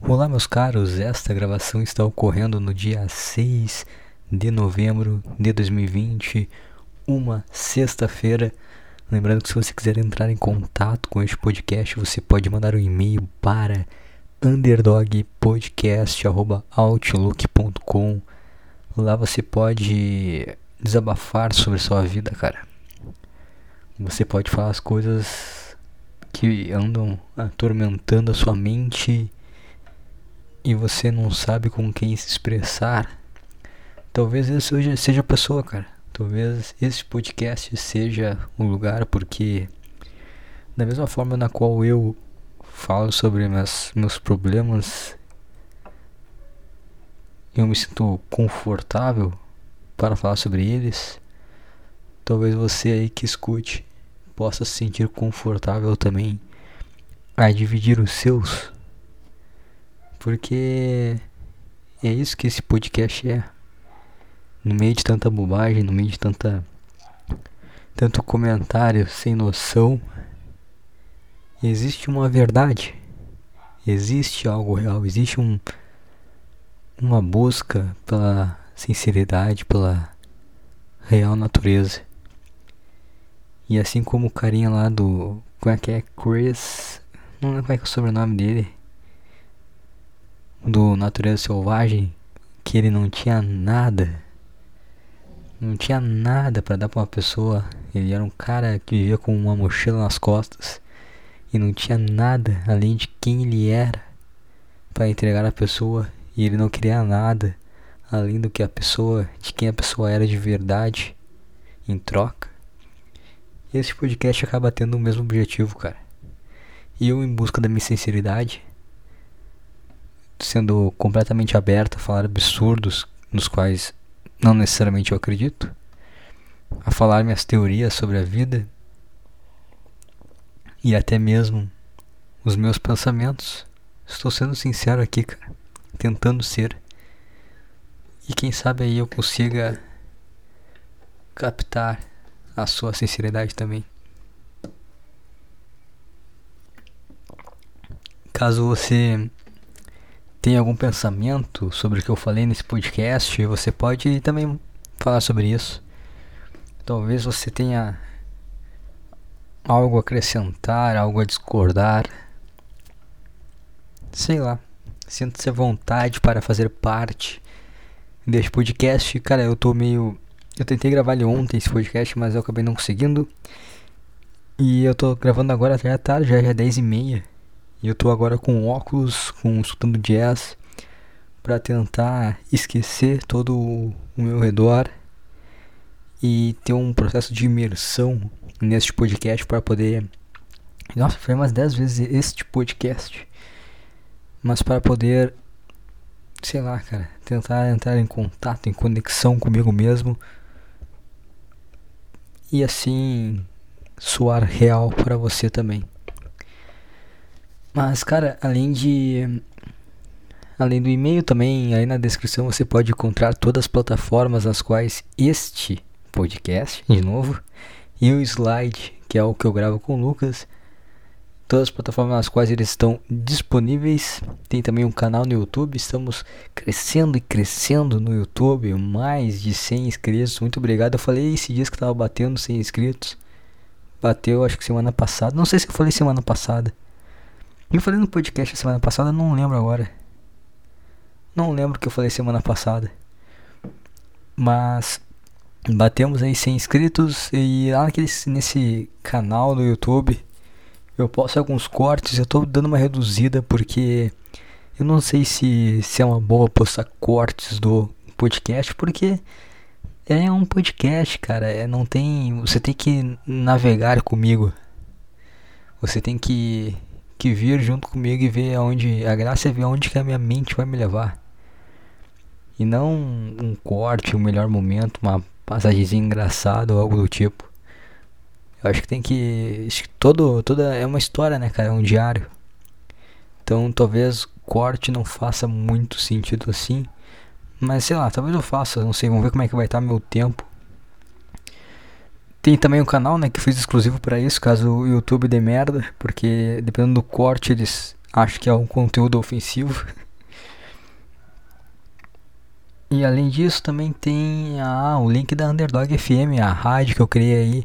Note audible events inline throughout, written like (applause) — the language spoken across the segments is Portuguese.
Olá, meus caros. Esta gravação está ocorrendo no dia 6 de novembro de 2020, uma sexta-feira. Lembrando que se você quiser entrar em contato com este podcast, você pode mandar um e-mail para underdogpodcast@outlook.com. Lá você pode desabafar sobre sua vida, cara. Você pode falar as coisas que andam atormentando a sua mente e você não sabe com quem se expressar, talvez esse seja, seja a pessoa, cara. Talvez esse podcast seja o lugar, porque da mesma forma na qual eu falo sobre meus, meus problemas, eu me sinto confortável para falar sobre eles. Talvez você aí que escute possa se sentir confortável também a dividir os seus porque é isso que esse podcast é. No meio de tanta bobagem, no meio de tanta tanto comentário sem noção, existe uma verdade. Existe algo real, existe um uma busca pela sinceridade, pela real natureza. E assim como o carinha lá do. Como é que é? Chris. Não lembro qual é, que é o sobrenome dele do Natureza Selvagem que ele não tinha nada. Não tinha nada para dar para uma pessoa. Ele era um cara que vivia com uma mochila nas costas e não tinha nada além de quem ele era para entregar à pessoa e ele não queria nada além do que a pessoa, de quem a pessoa era de verdade em troca. Esse podcast acaba tendo o mesmo objetivo, cara. E eu em busca da minha sinceridade, sendo completamente aberto a falar absurdos nos quais não necessariamente eu acredito, a falar minhas teorias sobre a vida e até mesmo os meus pensamentos. Estou sendo sincero aqui, cara, tentando ser. E quem sabe aí eu consiga captar a sua sinceridade também. Caso você tem algum pensamento sobre o que eu falei nesse podcast, você pode também falar sobre isso. Talvez você tenha algo a acrescentar, algo a discordar. Sei lá. Sinta-se à vontade para fazer parte deste podcast. Cara, eu tô meio. Eu tentei gravar ontem esse podcast, mas eu acabei não conseguindo. E eu tô gravando agora até a tarde, já é 10 e eu tô agora com óculos, com escutando jazz para tentar esquecer todo o meu redor e ter um processo de imersão neste podcast para poder nossa, foi umas 10 vezes este podcast. Mas para poder sei lá, cara, tentar entrar em contato, em conexão comigo mesmo e assim soar real para você também. Mas, cara, além de. Além do e-mail também, aí na descrição você pode encontrar todas as plataformas nas quais este podcast, de novo, e o slide, que é o que eu gravo com o Lucas, todas as plataformas nas quais eles estão disponíveis. Tem também um canal no YouTube, estamos crescendo e crescendo no YouTube, mais de 100 inscritos. Muito obrigado. Eu falei esses dias que estava batendo 100 inscritos. Bateu, acho que semana passada. Não sei se eu falei semana passada. Eu falei no podcast semana passada, não lembro agora. Não lembro o que eu falei semana passada. Mas batemos aí 100 inscritos e lá naquele, nesse canal do YouTube eu posto alguns cortes. Eu tô dando uma reduzida porque eu não sei se, se é uma boa postar cortes do podcast porque é um podcast, cara. É, não tem. Você tem que navegar comigo. Você tem que que vir junto comigo e ver aonde a graça é ver aonde que a minha mente vai me levar. E não um corte, o um melhor momento, uma passagem engraçada ou algo do tipo. Eu acho que tem que. Todo, toda é uma história, né, cara? É um diário. Então talvez corte não faça muito sentido assim. Mas sei lá, talvez eu faça, não sei, vamos ver como é que vai estar meu tempo. Tem também um canal, né, que fiz exclusivo para isso, caso o YouTube dê merda, porque dependendo do corte eles acho que é um conteúdo ofensivo. (laughs) E além disso também tem ah, o link da Underdog FM, a rádio que eu criei aí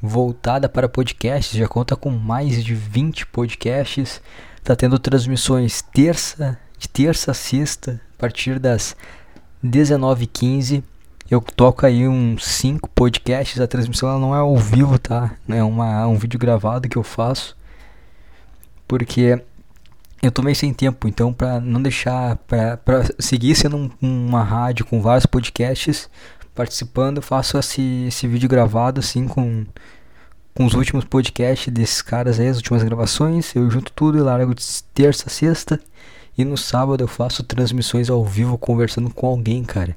voltada para podcasts, já conta com mais de 20 podcasts. Tá tendo transmissões terça, de terça a sexta, a partir das 19h15. Eu toco aí uns 5 podcasts, a transmissão ela não é ao vivo, tá? É uma, um vídeo gravado que eu faço. Porque eu tô meio sem tempo, então para não deixar para seguir sendo um, uma rádio com vários podcasts participando, eu faço esse, esse vídeo gravado assim com com os últimos podcasts desses caras aí, as últimas gravações, eu junto tudo e largo de terça sexta e no sábado eu faço transmissões ao vivo conversando com alguém, cara.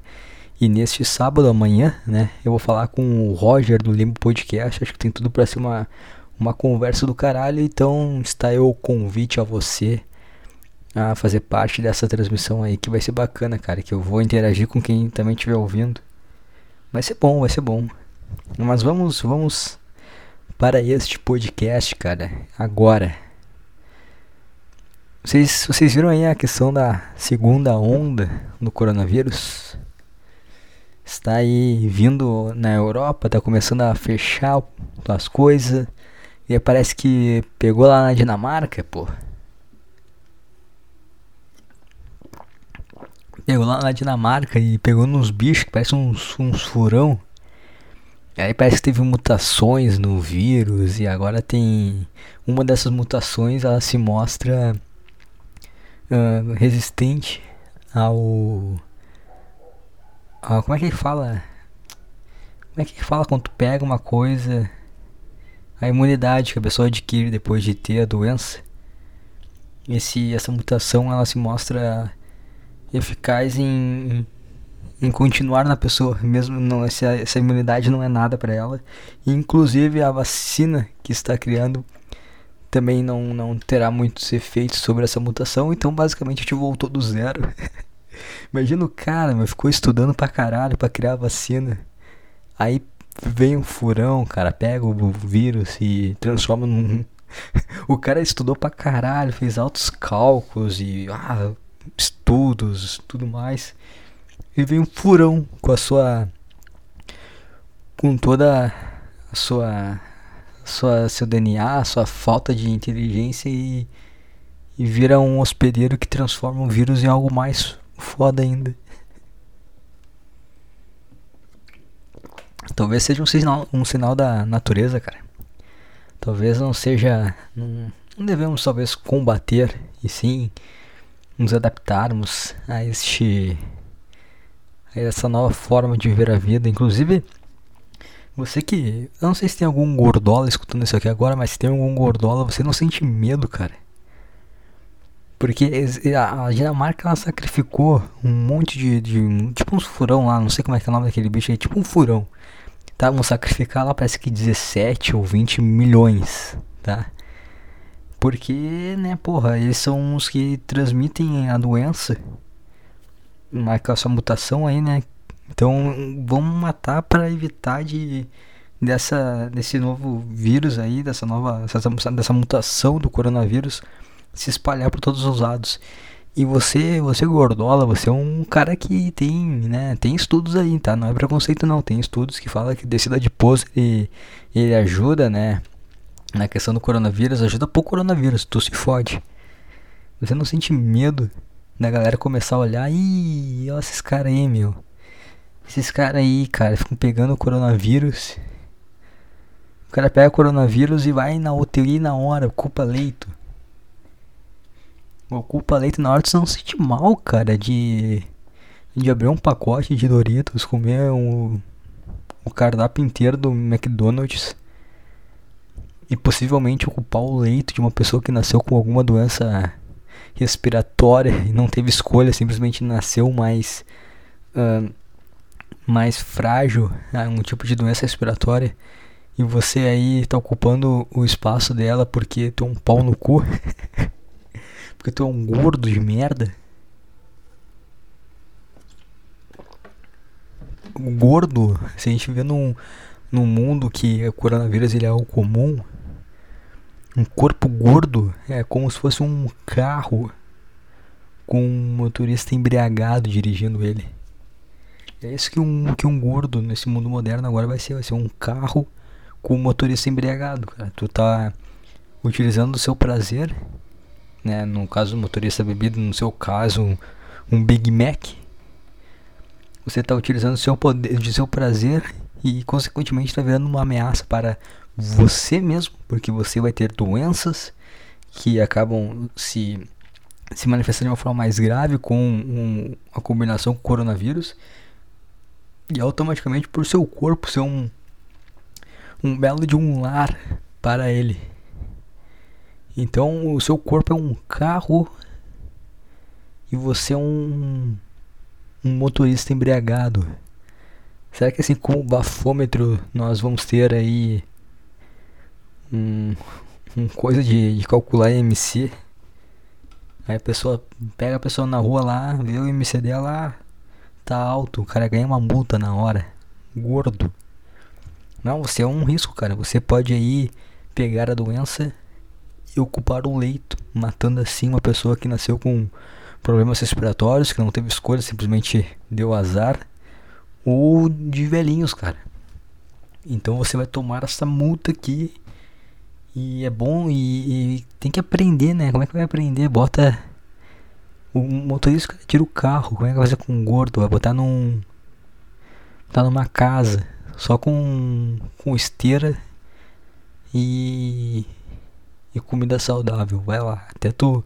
E neste sábado amanhã, né, eu vou falar com o Roger do Limbo Podcast, acho que tem tudo para ser uma uma conversa do caralho, então está eu o convite a você a fazer parte dessa transmissão aí que vai ser bacana, cara, que eu vou interagir com quem também estiver ouvindo. Vai ser bom, vai ser bom. Mas vamos, vamos para este podcast, cara, agora. Vocês, vocês viram aí a questão da segunda onda do coronavírus? Está aí vindo na Europa, tá começando a fechar as coisas. E parece que pegou lá na Dinamarca, pô. Pegou lá na Dinamarca e pegou nos bichos que parece uns, uns furão. Aí parece que teve mutações no vírus e agora tem uma dessas mutações ela se mostra uh, resistente ao, ao como é que fala como é que fala quando tu pega uma coisa a imunidade que a pessoa adquire depois de ter a doença esse essa mutação ela se mostra eficaz em, em continuar na pessoa, mesmo não essa, essa imunidade não é nada para ela. E, inclusive a vacina que está criando também não, não terá muitos efeitos sobre essa mutação, então basicamente a gente voltou do zero. (laughs) Imagina o cara, meu, ficou estudando pra caralho pra criar a vacina. Aí vem um furão, cara, pega o vírus e transforma num. (laughs) o cara estudou pra caralho, fez altos cálculos e. Ah, estudos, tudo mais. E vem um furão com a sua com toda a sua sua seu DNA, sua falta de inteligência e e vira um hospedeiro que transforma o vírus em algo mais foda ainda. Talvez seja um sinal, um sinal da natureza, cara. Talvez não seja. Não, não devemos talvez combater, e sim nos adaptarmos a este a essa nova forma de viver a vida. Inclusive, você que. Eu não sei se tem algum gordola escutando isso aqui agora, mas se tem algum gordola, você não sente medo, cara. Porque a Dinamarca ela sacrificou um monte de, de. Tipo uns furão lá, não sei como é que é o nome daquele bicho aí, tipo um furão. Tá? Vão sacrificar lá, parece que 17 ou 20 milhões, tá? Porque, né, porra, eles são os que transmitem a doença. Marca essa mutação aí, né? Então, vamos matar para evitar de dessa desse novo vírus aí, dessa nova dessa, dessa mutação do coronavírus se espalhar por todos os lados. E você, você gordola, você é um cara que tem, né, tem estudos aí, tá? Não é preconceito não, tem estudos que falam que descida adiposo ele, ele ajuda, né, na questão do coronavírus, ajuda pouco o coronavírus, tu se fode. Você não sente medo da galera começar a olhar, ih, olha esses caras aí, meu. Esses caras aí, cara, ficam pegando o coronavírus. O cara pega o coronavírus e vai na UTI na hora, ocupa leito. Ocupa leito na hora, tu não se sente mal, cara, de, de abrir um pacote de Doritos, comer um, o cardápio inteiro do McDonald's e possivelmente ocupar o leito de uma pessoa que nasceu com alguma doença respiratória e não teve escolha, simplesmente nasceu mais uh, mais frágil, uh, um tipo de doença respiratória e você aí está ocupando o espaço dela porque é um pau no cu, (laughs) porque tu é um gordo de merda. O gordo, se a gente vê num, num mundo que o coronavírus ele é algo comum, um corpo gordo é como se fosse um carro com um motorista embriagado dirigindo ele. É isso que um, que um gordo nesse mundo moderno agora vai ser, vai ser um carro com um motorista embriagado, cara. Tu tá utilizando o seu prazer, né? No caso do motorista bebido, no seu caso, um, Big Mac. Você tá utilizando seu poder, de seu prazer e consequentemente está virando uma ameaça para você mesmo, porque você vai ter doenças que acabam se se manifestando de uma forma mais grave com um, a combinação com o coronavírus e automaticamente por seu corpo ser um um belo de um lar para ele. Então o seu corpo é um carro e você é um um motorista embriagado. Será que assim como o bafômetro nós vamos ter aí um, um coisa de, de calcular MC? Aí a pessoa pega a pessoa na rua lá, vê o MC dela, tá alto, o cara ganha uma multa na hora. Gordo. Não, você é um risco, cara. Você pode aí pegar a doença e ocupar o leito, matando assim uma pessoa que nasceu com problemas respiratórios, que não teve escolha, simplesmente deu azar ou de velhinhos, cara. Então você vai tomar essa multa aqui. E é bom e, e, tem que aprender, né? Como é que vai aprender? Bota. O motorista tira o carro. Como é que vai fazer com um gordo? Vai botar num. Botar numa casa. Só com. com esteira e. e comida saudável. Vai lá. Até tu.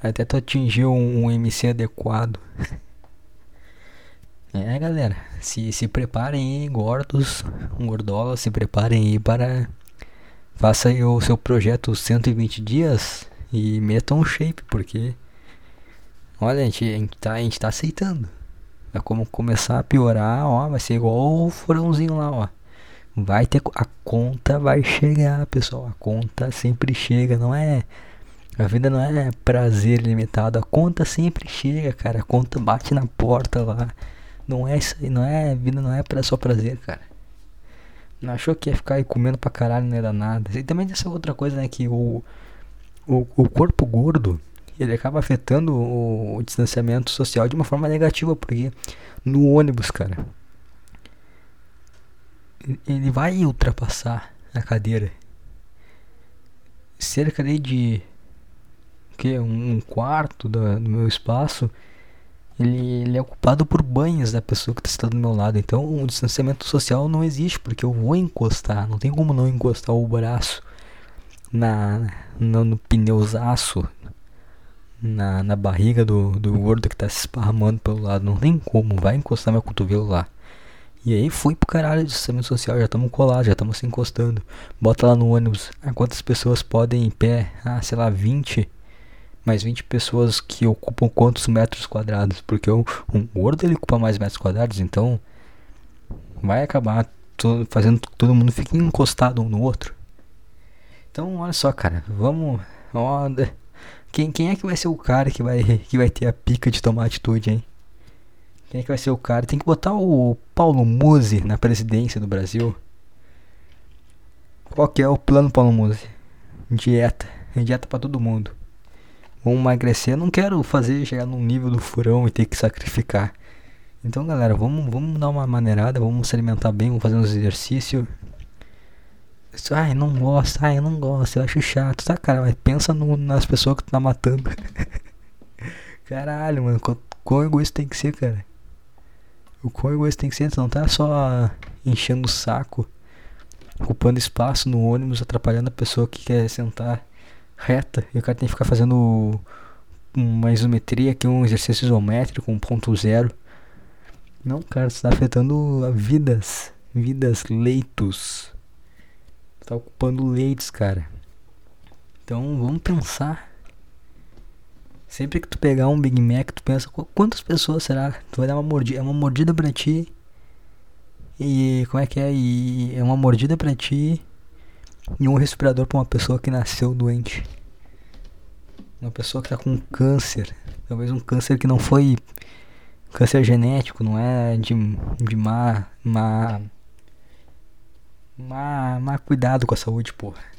Até tu atingir um, um MC adequado. (laughs) É, galera, se, se preparem aí, gordos, gordolas, se preparem aí para. Faça aí o seu projeto 120 dias e metam um shape, porque. Olha, a gente, a gente, tá, a gente tá aceitando. É como começar a piorar, ó, vai ser igual o furãozinho lá, ó. Vai ter. A conta vai chegar, pessoal. A conta sempre chega, não é. A vida não é prazer limitado, a conta sempre chega, cara. A conta bate na porta lá. Não é isso aí, não é. Vida não é só prazer, cara. Não achou que ia ficar aí comendo pra caralho, não era nada. E também essa outra coisa, né? Que o, o, o corpo gordo ele acaba afetando o, o, distanciamento social de uma forma negativa, porque no ônibus, cara, ele vai ultrapassar a cadeira cerca de que um quarto do, do meu espaço ele, ele, é ocupado por banhos da pessoa que está do meu lado. Então o distanciamento social não existe, porque eu vou encostar. Não tem como não encostar o braço na, no, no pneuzaço, na, na barriga do, do gordo que está se esparramando pelo lado. Não tem como, vai encostar meu cotovelo lá. E aí foi pro caralho o distanciamento social, já estamos colados, já estamos se encostando. Bota lá no ônibus, ah, quantas pessoas podem em pé? Ah, sei lá, 20 mais 20 pessoas que ocupam quantos metros quadrados? Porque o, um gordo ele ocupa mais metros quadrados, então vai acabar fazendo todo mundo fique encostado um no outro. Então, olha só, cara, vamos. Ó, quem, quem é que vai ser o cara que vai, que vai ter a pica de tomar atitude, hein? Quem é que vai ser o cara? Tem que botar o Paulo Musi na presidência do Brasil. Qual que é o plano Paulo Musi? Dieta. Dieta para todo mundo vamos emagrecer. Eu não quero fazer chegar no nível do furão e ter que sacrificar. Então, galera, vamos, vamos dar uma maneirada, vamos se alimentar bem, vamos fazer uns exercícios. Ai, não gosto, ai, eu não gosto, eu acho chato, tá, cara? Mas pensa no, nas pessoas que tu tá matando. (laughs) Caralho, mano, quão egoísta tem que ser, cara? O quão egoísta tem que ser, não tá só enchendo o saco, ocupando espaço no ônibus, atrapalhando a pessoa que quer sentar reta e o cara tem que ficar fazendo uma isometria aqui, um exercício isométrico, um ponto zero. Não, cara, está afetando vidas, vidas, leitos. Tá ocupando leitos, cara. Então vamos pensar. Sempre que tu pegar um Big Mac, tu pensa quantas pessoas será? Tu vai dar uma mordida, é uma mordida para ti. E como é que é? E é uma mordida para ti e um respirador para uma pessoa que nasceu doente. Uma pessoa que está com câncer. Talvez um câncer que não foi câncer genético, não é de, de má, má, má, má cuidado com a saúde, porra.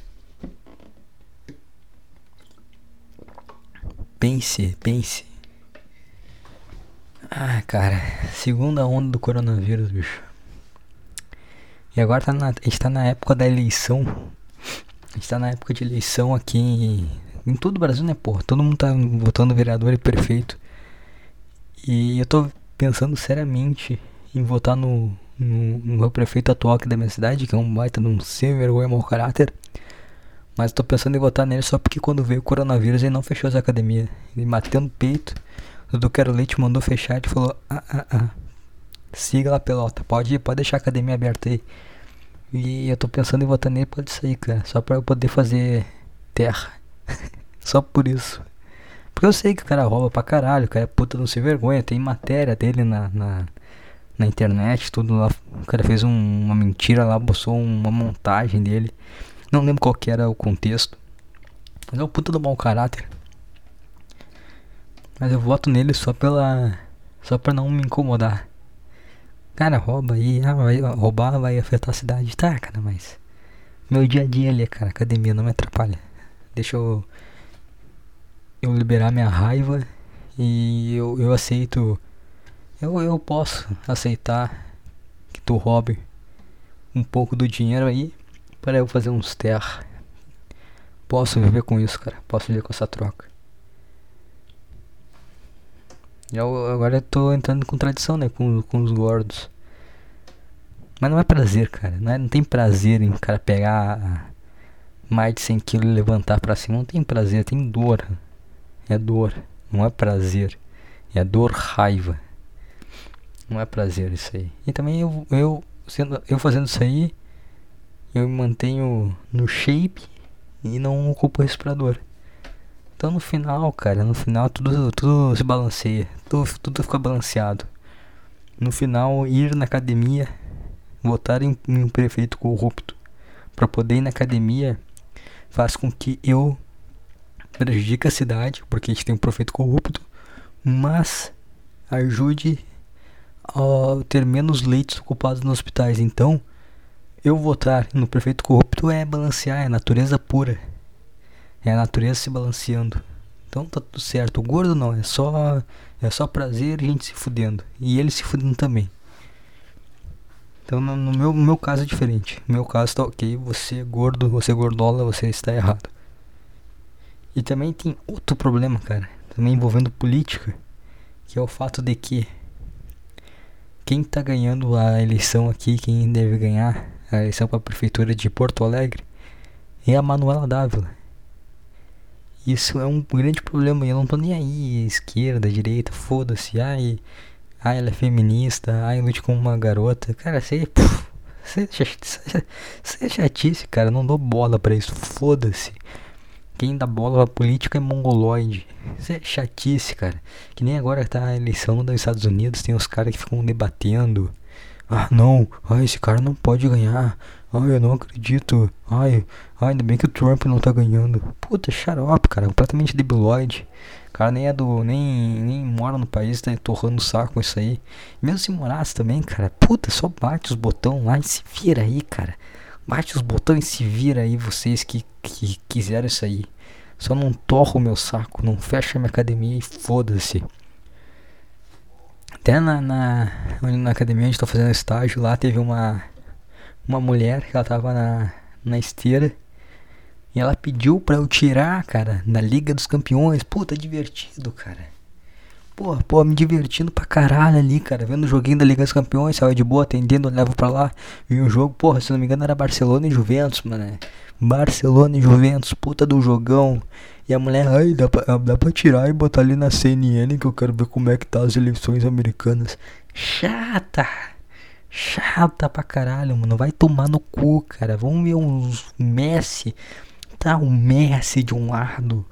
Pense, pense. Ah, cara, segunda onda do coronavírus, bicho. E agora tá na, a gente tá na época da eleição. A gente tá na época de eleição aqui em, em todo o Brasil, né, porra? Todo mundo tá votando vereador e prefeito. E eu tô pensando seriamente em votar no, no, no meu prefeito atual aqui da minha cidade, que é um baita de um sem vergonha, mau caráter. Mas tô pensando em votar nele só porque quando veio o coronavírus ele não fechou as academias. Ele bateu no peito. O Dudu Quero Leite mandou fechar e falou: ah, ah, ah. Siga lá, pelota. Pode ir, pode deixar a academia aberta aí. E eu tô pensando em votar nele pode sair, cara. Só pra eu poder fazer terra. (laughs) só por isso. Porque eu sei que o cara rouba pra caralho. O cara é puta não se vergonha. Tem matéria dele na, na, na internet, tudo lá. O cara fez um, uma mentira lá, botou uma montagem dele. Não lembro qual que era o contexto. Mas é um puta do mau caráter. Mas eu voto nele só pela. Só pra não me incomodar. Cara, rouba aí. Ah, vai roubar vai afetar a cidade. Tá, cara, mas. Meu dia a dia ali, cara, academia não me atrapalha. Deixa eu. Eu liberar minha raiva. E eu, eu aceito. Eu, eu posso aceitar que tu roube um pouco do dinheiro aí para eu fazer uns ter. Posso viver com isso, cara. Posso viver com essa troca. Eu, agora eu tô entrando com tradição, né? Com, com os gordos. Mas não é prazer, cara. Não, é, não tem prazer em cara pegar mais de 100 kg e levantar pra cima. Não tem prazer, tem dor. É dor. Não é prazer. É dor, raiva. Não é prazer isso aí. E também eu, eu, sendo, eu fazendo isso aí, eu me mantenho no shape e não ocupo respirador. Então no final, cara, no final tudo, tudo se balanceia, tudo, tudo fica balanceado. No final, ir na academia, votar em, em um prefeito corrupto para poder ir na academia faz com que eu prejudique a cidade, porque a gente tem um prefeito corrupto, mas ajude a ter menos leitos ocupados nos hospitais. Então, eu votar no prefeito corrupto é balancear, é natureza pura. É a natureza se balanceando. Então tá tudo certo. O gordo não, é só é só prazer e gente se fudendo. E ele se fudendo também. Então no, no meu, no meu caso é diferente. No meu caso tá ok, você é gordo, você é gordola, você está errado. E também tem outro problema, cara. Também envolvendo política. Que é o fato de que quem tá ganhando a eleição aqui, quem deve ganhar a eleição para a prefeitura de Porto Alegre é a Manuela Dávila. Isso é um grande problema. Eu não tô nem aí, esquerda, direita, foda-se. Ai, ai, ela é feminista. Ai, lute com uma garota. Cara, você. Você é chatice, cara. Não dou bola pra isso. Foda-se. Quem dá bola pra política é mongoloide. Isso é chatice, cara. Que nem agora tá a eleição dos Estados Unidos. Tem os caras que ficam debatendo. Ah, não, ai, esse cara não pode ganhar. Ai, eu não acredito. Ai, ai, ainda bem que o Trump não tá ganhando. Puta, xarope, cara, completamente debilóide. Cara nem é do. nem, nem mora no país, tá torrando o saco com isso aí. Mesmo se morasse também, cara, puta, só bate os botões lá e se vira aí, cara. Bate os botões e se vira aí, vocês que, que quiseram isso aí. Só não torra o meu saco, não fecha minha academia e foda-se. Até na, na, na academia onde estou fazendo estágio, lá teve uma, uma mulher que ela tava na, na esteira. E ela pediu pra eu tirar, cara, na Liga dos Campeões. Puta, divertido, cara. Porra, pô, me divertindo pra caralho ali, cara. Vendo o joguinho da Liga dos Campeões, saiu de boa, atendendo, levo pra lá. Vi um jogo, porra, se não me engano era Barcelona e Juventus, mano. Barcelona e Juventus, puta do jogão. E a mulher, ai, dá pra, dá pra tirar e botar ali na CNN que eu quero ver como é que tá as eleições americanas. Chata! Chata pra caralho, mano. Vai tomar no cu, cara. Vamos ver uns Messi. Tá, o Messi de um lado,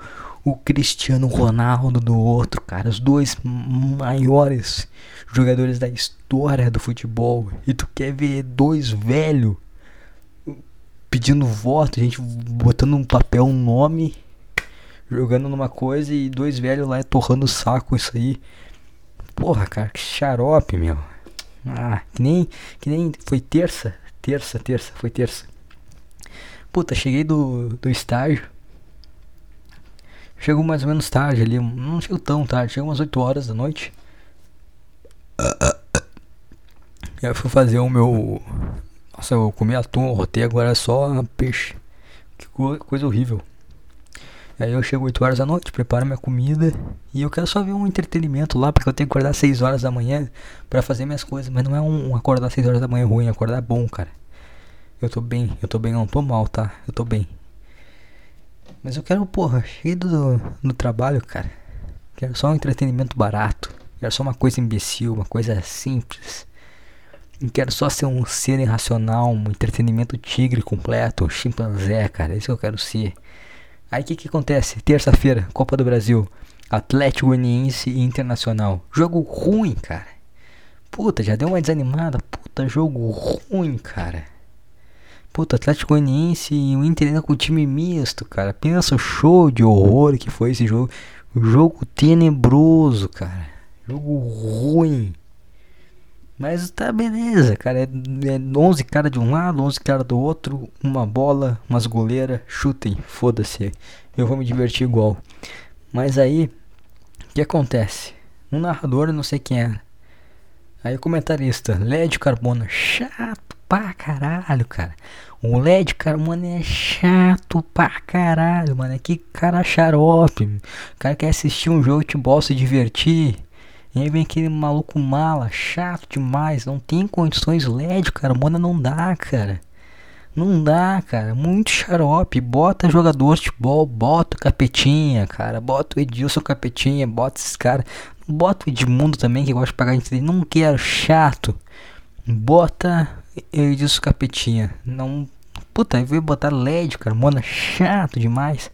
o Cristiano Ronaldo do outro, cara. Os dois maiores jogadores da história do futebol. E tu quer ver dois velhos pedindo voto, gente botando um papel, um nome jogando numa coisa e dois velhos lá torrando o saco isso aí. Porra, cara, que xarope, meu. Ah, que nem, que nem foi terça, terça, terça, foi terça. Puta, cheguei do, do estágio. Chegou mais ou menos tarde ali, não chegou tão tarde, chegou umas 8 horas da noite. Eu fui fazer o meu. Nossa, eu comi atum, rotei agora é só peixe. Que coisa horrível. Aí eu chego 8 horas da noite, preparo minha comida e eu quero só ver um entretenimento lá, porque eu tenho que acordar 6 horas da manhã para fazer minhas coisas. Mas não é um, acordar 6 horas da manhã ruim, acordar bom, cara. Eu tô bem, eu tô bem, não tô mal, tá? Eu tô bem. Mas eu quero, porra, cheio do, do trabalho, cara. Quero só um entretenimento barato. Quero só uma coisa imbecil, uma coisa simples. Não quero só ser um ser irracional, um entretenimento tigre completo, chimpanzé, cara. É isso que eu quero ser. Aí o que, que acontece? Terça-feira, Copa do Brasil. Atlético Goianiense e Internacional. Jogo ruim, cara. Puta, já deu uma desanimada. Puta, jogo ruim, cara. Puta, Atlético Goianiense e o Inter ainda com o time misto, cara. Pensa o show de horror que foi esse jogo. Jogo tenebroso, cara. Jogo ruim. Mas tá beleza, cara. É, é 11 cara de um lado, 11 cara do outro, uma bola, umas goleiras, chutem, foda-se. Eu vou me divertir igual. Mas aí, o que acontece? Um narrador, não sei quem é. Aí o comentarista, LED Carbona, chato pra caralho, cara. O LED Carbona é chato pra caralho, mano. É que cara xarope. O cara quer assistir um jogo de futebol, se divertir. E aí vem aquele maluco mala, chato demais, não tem condições LED, cara, Mona não dá, cara. Não dá, cara, muito xarope. Bota jogador de futebol, bota o Capetinha, cara, bota o Edilson Capetinha, bota esses caras. Bota o Edmundo também, que gosta de pagar entre Não quero, chato. Bota Edilson Capetinha. Não. Puta, aí veio botar LED, cara, Mona chato demais.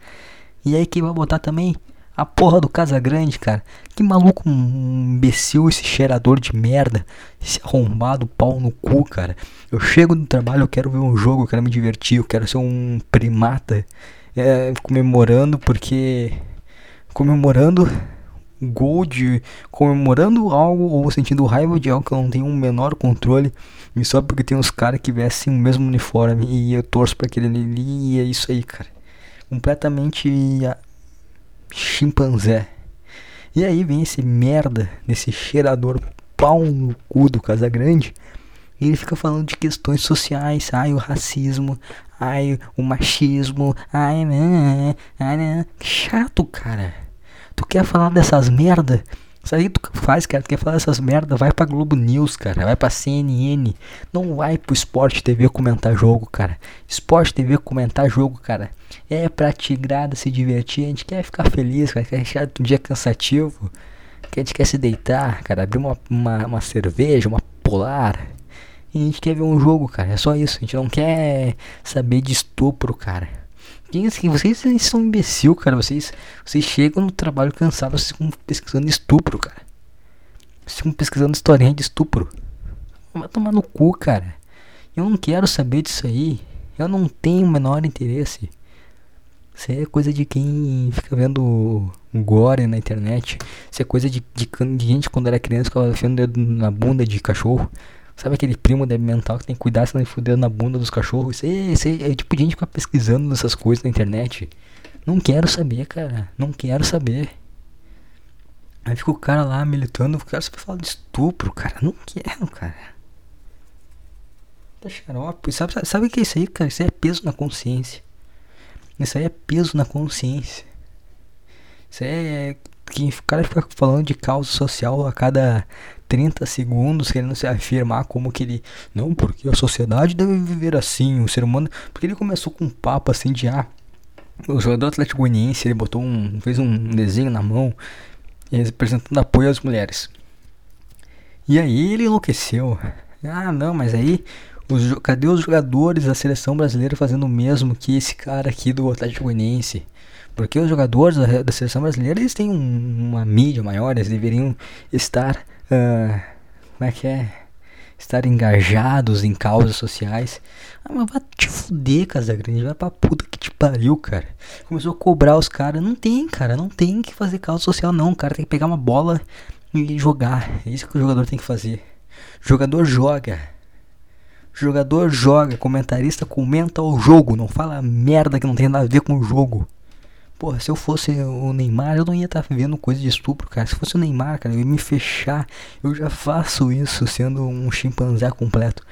E aí quem vai botar também? A porra do Casa Grande, cara. Que maluco imbecil esse cheirador de merda. Esse arrombado pau no cu, cara. Eu chego do trabalho, eu quero ver um jogo, eu quero me divertir, eu quero ser um primata. É, comemorando porque. Comemorando gol de. Comemorando algo ou sentindo raiva de algo que eu não tenho um menor controle. E só porque tem uns caras que vestem o mesmo uniforme e eu torço pra aquele ali e é isso aí, cara. Completamente chimpanzé. E aí vem esse merda, nesse cheirador pau no cu do Casagrande. E ele fica falando de questões sociais, ai o racismo, ai o machismo, ai, né, ai, né. chato, cara. Tu quer falar dessas merda? Isso aí tu faz, cara. Tu quer falar essas merda? Vai pra Globo News, cara. Vai pra CNN. Não vai pro Sport TV comentar jogo, cara. Sport TV comentar jogo, cara. É pra tigrada se divertir. A gente quer ficar feliz, cara. Quer achar um dia cansativo. Que a gente quer se deitar, cara. Abrir uma, uma, uma cerveja, uma polar. E a gente quer ver um jogo, cara. É só isso. A gente não quer saber de estupro, cara. Assim, vocês, são imbecil, cara. Vocês, vocês chegam no trabalho cansados, vocês ficam pesquisando estupro, cara. Vocês ficam pesquisando historinha de estupro. Vai tomar no cu, cara. Eu não quero saber disso aí. Eu não tenho o menor interesse. Isso é coisa de quem fica vendo gore na internet. Isso é coisa de, de, de gente quando era criança ficava enfiando dedo na bunda de cachorro. Sabe aquele primo débil mental que tem que cuidar senão ele fuder na bunda dos cachorros? É, isso é, tipo de gente que fica pesquisando essas coisas na internet. Não quero saber, cara. Não quero saber. Aí fica o cara lá militando, o cara só falar de estupro, cara. Não quero, cara. Tá xarope. Sabe, sabe, sabe o que é isso aí, cara? Isso aí é peso na consciência. Isso aí é peso na consciência. Isso aí é que o cara fica falando de causa social a cada 30 segundos querendo se afirmar como que ele. Não, porque a sociedade deve viver assim, o ser humano. Porque ele começou com um papo assim de ah. O jogador Atlético Goianiense ele botou um. fez um desenho na mão representando apoio às mulheres. E aí ele enlouqueceu. Ah não, mas aí. Os, cadê os jogadores da seleção brasileira fazendo o mesmo que esse cara aqui do Atlético Goianiense? Porque os jogadores da, da seleção brasileira eles têm um, uma mídia maior, eles deveriam estar uh, como é que é? Estar engajados em causas sociais. Ah, mas vai te fuder, Casagrande. Vai pra puta que te pariu, cara. Começou a cobrar os caras. Não tem, cara. Não tem que fazer causa social, não. O cara tem que pegar uma bola e jogar. É isso que o jogador tem que fazer. O jogador joga. O jogador joga. Comentarista comenta o jogo. Não fala merda que não tem nada a ver com o jogo. Porra, se eu fosse o Neymar, eu não ia estar tá vendo coisa de estupro, cara. Se fosse o Neymar, cara, eu ia me fechar. Eu já faço isso sendo um chimpanzé completo.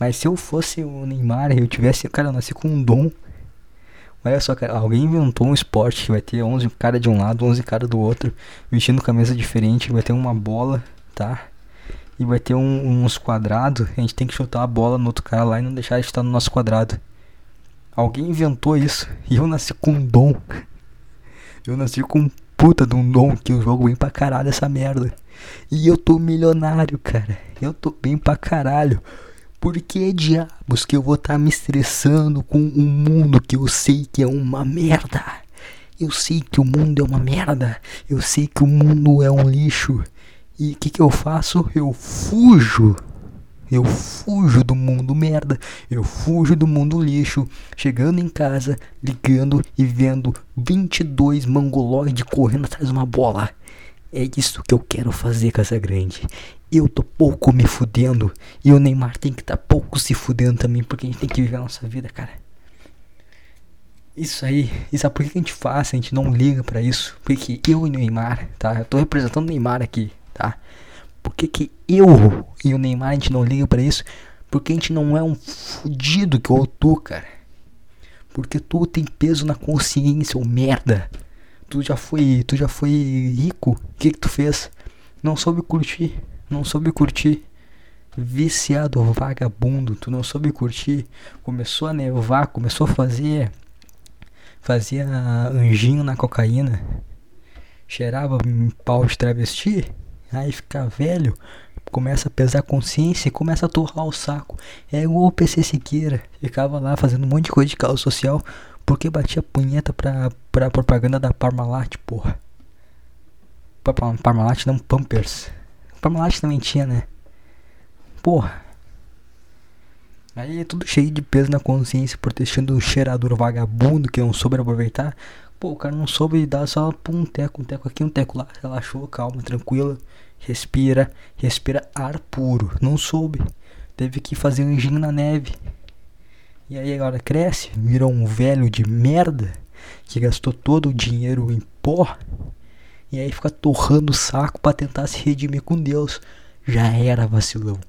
Mas se eu fosse o Neymar e eu tivesse, cara, eu nasci com um dom. Olha só, cara, alguém inventou um esporte que vai ter 11 cara de um lado, 11 cara do outro, vestindo camisa diferente, vai ter uma bola, tá? E vai ter um, uns quadrados, a gente tem que chutar a bola no outro cara lá e não deixar ele estar no nosso quadrado. Alguém inventou isso e eu nasci com um dom. Eu nasci com um puta de um dom que eu jogo bem pra caralho essa merda. E eu tô milionário, cara. Eu tô bem pra caralho. Por que diabos que eu vou estar tá me estressando com um mundo que eu sei que é uma merda? Eu sei que o mundo é uma merda. Eu sei que o mundo é um lixo. E o que, que eu faço? Eu fujo. Eu fujo do mundo merda. Eu fujo do mundo lixo. Chegando em casa, ligando e vendo 22 mangoloides correndo atrás de uma bola. É isso que eu quero fazer, Casa Grande eu tô pouco me fudendo e o Neymar tem que tá pouco se fudendo também, porque a gente tem que viver a nossa vida, cara. Isso aí, e sabe por que a gente faz? A gente não liga para isso. Porque eu e o Neymar, tá? Eu tô representando o Neymar aqui, tá? Por que, que eu e o Neymar a gente não liga para isso? Porque a gente não é um fudido que eu tu, cara. Porque tu tem peso na consciência, ô merda. Tu já foi, tu já foi rico. O que que tu fez? Não soube curtir não soube curtir. Viciado, vagabundo, tu não soube curtir. Começou a nevar, começou a fazer. Fazia anjinho na cocaína. Cheirava pau de travesti. Aí fica velho, começa a pesar a consciência e começa a torrar o saco. É igual o PC Siqueira. Ficava lá fazendo um monte de coisa de causa social porque batia punheta pra, pra propaganda da Parmalat, porra. Parmalat não, Pampers. Parmalat também tinha, né? Porra. Aí é tudo cheio de peso na consciência sido um cheirador vagabundo que não soube aproveitar. Pô, o cara não soube dar só um teco, um teco aqui, um teco lá. Relaxou, calma, tranquila. Respira, respira ar puro. Não soube. Teve que fazer um anjinho na neve. E aí agora cresce, virou um velho de merda que gastou todo o dinheiro em pó e aí fica torrando o saco para tentar se redimir com Deus. Já era vacilão.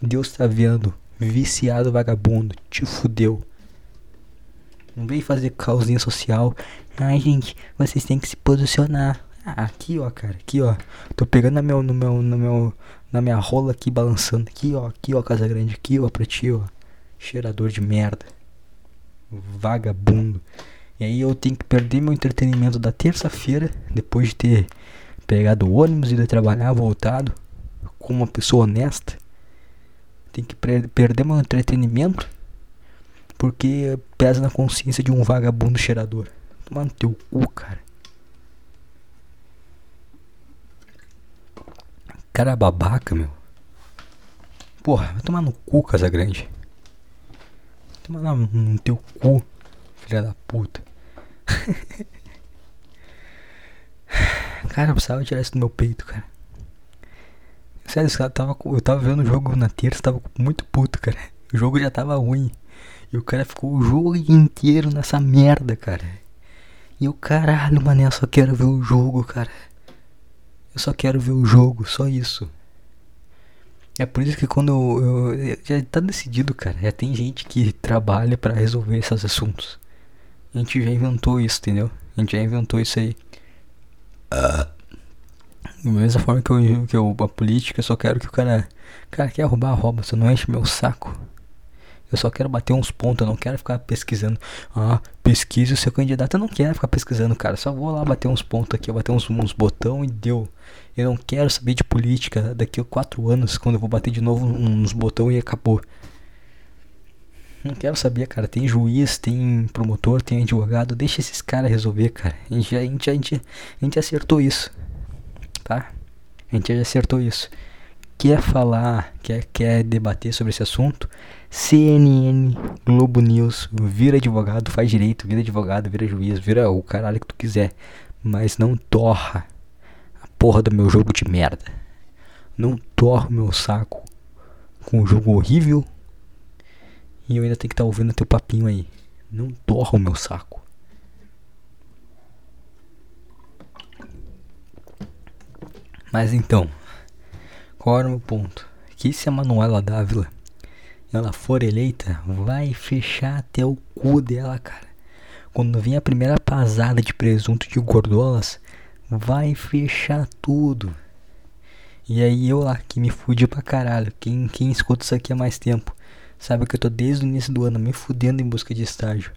Deus tá vendo. Viciado vagabundo. Te fudeu. Não vem fazer causinha social. Ai, gente, vocês têm que se posicionar. Ah, aqui, ó, cara. Aqui, ó. Tô pegando meu, no meu, no meu, na minha rola aqui, balançando. Aqui, ó. Aqui, ó, Casa Grande. Aqui, ó, pra ti, ó. Cheirador de merda. Vagabundo. E aí eu tenho que perder meu entretenimento da terça-feira, depois de ter pegado o ônibus, ido trabalhar, voltado, com uma pessoa honesta. Tenho que perder meu entretenimento, porque pesa na consciência de um vagabundo cheirador. Toma no teu cu, cara. Cara babaca, meu. Porra, vai tomar no cu, Casa Grande. Vai tomar no teu cu, filha da puta. (laughs) cara, eu precisava tirar isso do meu peito, cara. Sério, eu tava, eu tava vendo o jogo na terça, tava muito puto, cara. O jogo já tava ruim. E o cara ficou o jogo inteiro nessa merda, cara. E o caralho, mané, eu só quero ver o jogo, cara. Eu só quero ver o jogo, só isso. É por isso que quando eu, eu, já tá decidido, cara. Já tem gente que trabalha para resolver esses assuntos. A gente já inventou isso, entendeu? A gente já inventou isso aí. Da mesma forma que eu, que eu a política, eu só quero que o cara. Cara, quer roubar, rouba, você não enche meu saco. Eu só quero bater uns pontos, eu não quero ficar pesquisando. Ah, pesquise o seu candidato. Eu não quero ficar pesquisando, cara. Só vou lá bater uns pontos aqui, bater uns, uns botão e deu. Eu não quero saber de política daqui a quatro anos, quando eu vou bater de novo uns botão e acabou. Não quero saber, cara. Tem juiz, tem promotor, tem advogado. Deixa esses caras resolver, cara. A gente, a, gente, a, gente, a gente acertou isso. Tá? A gente já acertou isso. Quer falar, quer, quer debater sobre esse assunto? CNN, Globo News, vira advogado, faz direito, vira advogado, vira juiz, vira o caralho que tu quiser. Mas não torra a porra do meu jogo de merda. Não torra o meu saco com um jogo horrível. E eu ainda tenho que estar tá ouvindo teu papinho aí. Não torra o meu saco. Mas então, qual era o meu ponto? Que se a Manuela Dávila ela for eleita, vai fechar até o cu dela, cara. Quando vem a primeira pasada de presunto de gordolas, vai fechar tudo. E aí eu lá, que me fude pra caralho. Quem, quem escuta isso aqui há mais tempo, sabe que eu tô desde o início do ano me fudendo em busca de estágio.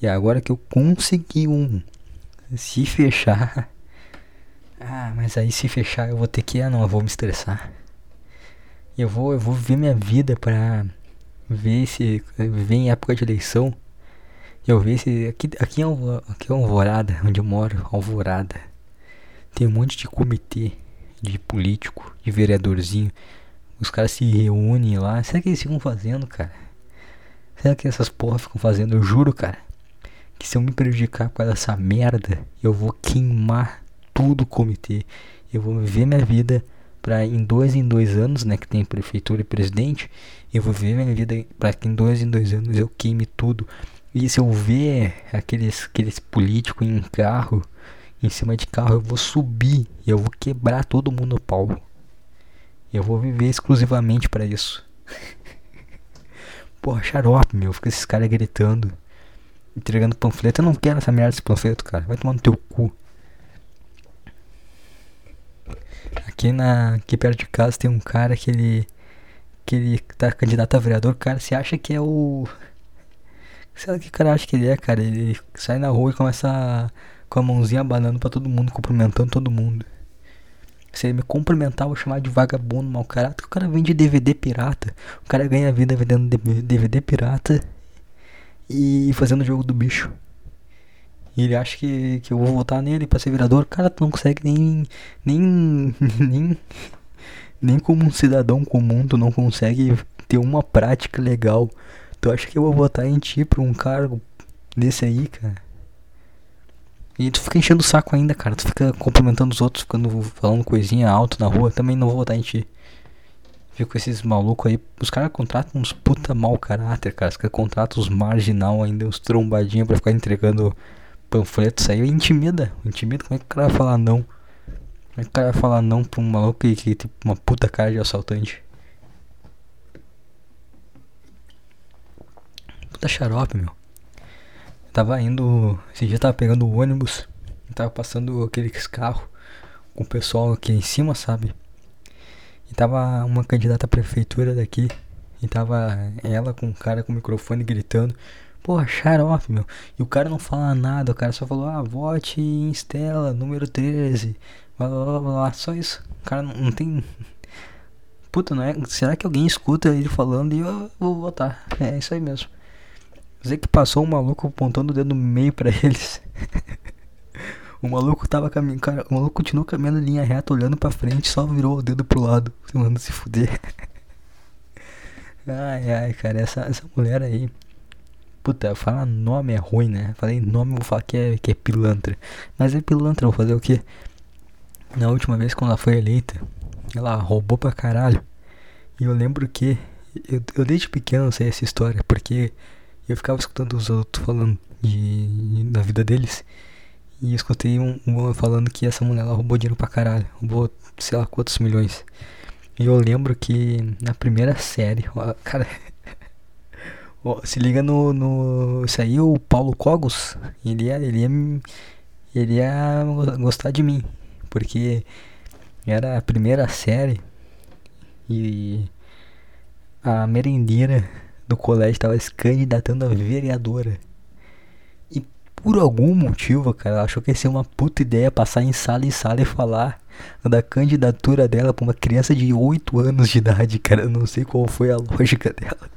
E agora que eu consegui um, se fechar. (laughs) Ah, mas aí se fechar eu vou ter que. Ah não, eu vou me estressar. Eu vou, eu vou viver minha vida pra ver se. Viver em época de eleição. Eu ver se. Aqui, aqui, é, aqui é Alvorada, onde eu moro, Alvorada. Tem um monte de comitê de político, de vereadorzinho. Os caras se reúnem lá. Será que eles ficam fazendo, cara? Será que essas porra ficam fazendo? Eu juro, cara que se eu me prejudicar com essa merda, eu vou queimar tudo o comitê. Eu vou viver minha vida para em dois em dois anos, né, que tem prefeitura e presidente, eu vou viver minha vida para que em dois em dois anos eu queime tudo. E se eu ver aqueles aqueles políticos em carro, em cima de carro, eu vou subir e eu vou quebrar todo mundo no pau. Eu vou viver exclusivamente para isso. (laughs) Porra, xarope, meu, fica esses caras gritando entregando panfleto. Eu não quero essa merda desse panfleto, cara. Vai tomar no teu cu. Aqui na aqui perto de casa tem um cara que ele que ele tá candidato a vereador, cara, se acha que é o Sei lá que cara acha que ele é, cara. Ele sai na rua e começa com a mãozinha abanando para todo mundo, cumprimentando todo mundo. Se ele me cumprimentar, eu vou chamar de vagabundo, mau caráter. O cara vende DVD pirata. O cara ganha vida vendendo DVD pirata e fazendo o jogo do bicho. E ele acha que, que eu vou votar nele pra ser vereador. Cara, tu não consegue nem. Nem. (laughs) Nem. Nem como um cidadão comum, tu não consegue ter uma prática legal. Tu acha que eu vou votar em ti pra um cargo desse aí, cara? E tu fica enchendo o saco ainda, cara. Tu fica cumprimentando os outros, ficando falando coisinha alto na rua. Também não vou votar em ti. Fico esses malucos aí. Os caras contratam uns puta mau caráter, cara. Os caras contratam os marginal ainda, uns trombadinhos pra ficar entregando panfletos aí. Intimida. Intimida. Como é que o cara vai falar não? Como é que o cara vai falar não pra um maluco que, que tipo uma puta cara de assaltante? Puta xarope, meu. Eu tava indo. Esse dia tava pegando o ônibus. Tava passando aqueles carros com o pessoal aqui em cima, sabe? E tava uma candidata à prefeitura daqui. E tava ela com um cara com o microfone gritando. Porra, xarope, meu. E o cara não fala nada, o cara só falou, ah, vote em Estela, número 13. Blá blá blá blá. Só isso. O cara não, não tem. (laughs) Puta, não é? Será que alguém escuta ele falando e eu vou votar? É isso aí mesmo. Dizer que passou um maluco apontando o dedo no meio pra eles. (laughs) O maluco tava caminhando. Cara, o maluco continuou caminhando em linha reta, olhando pra frente, só virou o dedo pro lado, (laughs) manda se fuder. ai, ai, cara, essa, essa mulher aí. Puta, falar nome é ruim, né? Falei nome, vou falar que é, que é pilantra. Mas é pilantra, vou fazer o quê? Na última vez quando ela foi eleita, ela roubou pra caralho. E eu lembro que. Eu, eu desde pequeno sei essa história, porque eu ficava escutando os outros falando de, da vida deles. E escutei um, um falando que essa mulher ela roubou dinheiro pra caralho. Roubou sei lá quantos milhões. E eu lembro que na primeira série, cara. (laughs) se liga no, no. Isso aí, o Paulo Cogos. Ele ia, ele ia. Ele ia gostar de mim. Porque era a primeira série. E a merendeira do colégio estava se candidatando a vereadora por algum motivo, cara, ela achou que ia ser uma puta ideia passar em sala em sala e falar da candidatura dela pra uma criança de 8 anos de idade, cara. Eu não sei qual foi a lógica dela.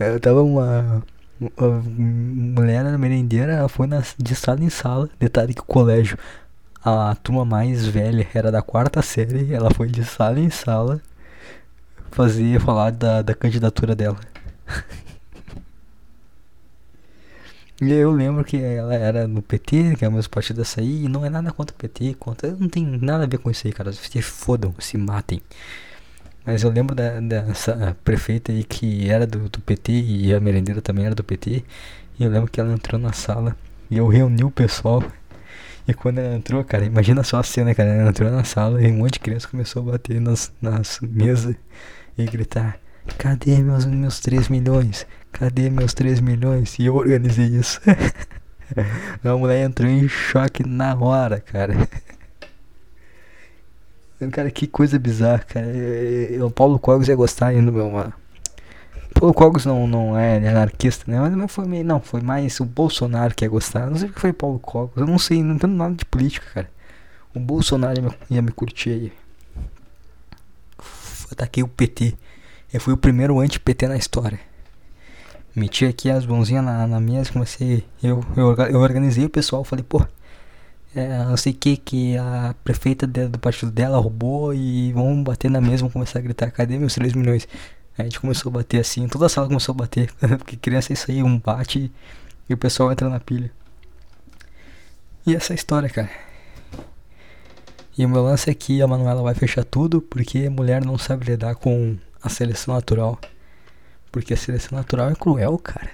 Eu tava uma, uma mulher na merendeira, ela foi na, de sala em sala. Detalhe que o colégio, a turma mais velha era da quarta série, ela foi de sala em sala fazer falar da, da candidatura dela. (laughs) E eu lembro que ela era no PT, que é o meu partido açaí, e não é nada contra o PT, contra. Não tem nada a ver com isso aí, cara. Se fodam, se matem. Mas eu lembro da, dessa prefeita aí que era do, do PT e a merendeira também era do PT. E eu lembro que ela entrou na sala e eu reuni o pessoal. E quando ela entrou, cara, imagina só a cena, cara. Ela entrou na sala e um monte de criança começou a bater nas, nas mesas e gritar: Cadê meus, meus 3 milhões? Cadê meus 3 milhões? E eu organizei isso. (laughs) a mulher entrou em choque na hora, cara. Cara, que coisa bizarra, cara. O Paulo Cogos ia gostar ainda, meu mano. Paulo Cogos não, não é anarquista, né? Mas foi meio, não, foi mais o Bolsonaro que ia gostar. Não sei o que foi Paulo Cogos. Eu não sei, não entendo nada de política, cara. O Bolsonaro ia me, ia me curtir aí. Ataquei o PT. Eu fui o primeiro anti-PT na história. Meti aqui as mãozinhas na, na mesa, comecei. Eu, eu, eu organizei o pessoal, falei, pô, é, não sei o que que a prefeita do partido dela roubou e vamos bater na vamos começar a gritar, cadê meus 3 milhões? A gente começou a bater assim, toda a sala começou a bater, (laughs) porque criança é isso aí, um bate e o pessoal entra na pilha. E essa é a história, cara. E o meu lance é que a Manuela vai fechar tudo porque mulher não sabe lidar com a seleção natural. Porque a seleção natural é cruel, cara.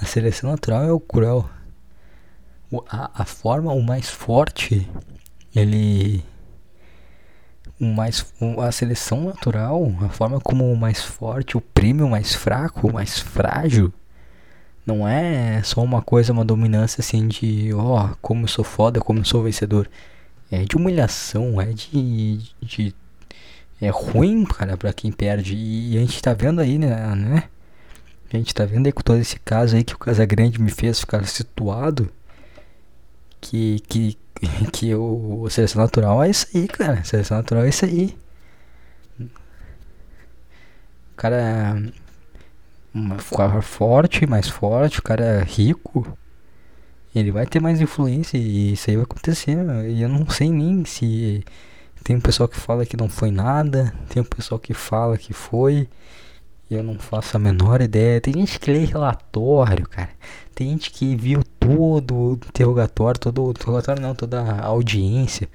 A seleção natural é o cruel a, a forma o mais forte ele o mais a seleção natural a forma como o mais forte o prêmio mais fraco o mais frágil não é só uma coisa uma dominância assim de ó oh, como eu sou foda como eu sou vencedor. É de humilhação é de, de é ruim cara para quem perde. E a gente tá vendo aí né, né? A gente tá vendo aí com todo esse caso aí que o Casagrande me fez ficar situado que, que, (laughs) que o, seleção natural é isso aí, cara. Seleção natural é isso aí. O cara ficar forte, mais forte, o cara é rico, ele vai ter mais influência e isso aí vai acontecer. E eu não sei nem se tem um pessoal que fala que não foi nada, tem um pessoal que fala que foi. Eu não faço a menor ideia. Tem gente que lê relatório, cara. Tem gente que viu todo o interrogatório, todo o interrogatório não, toda a audiência.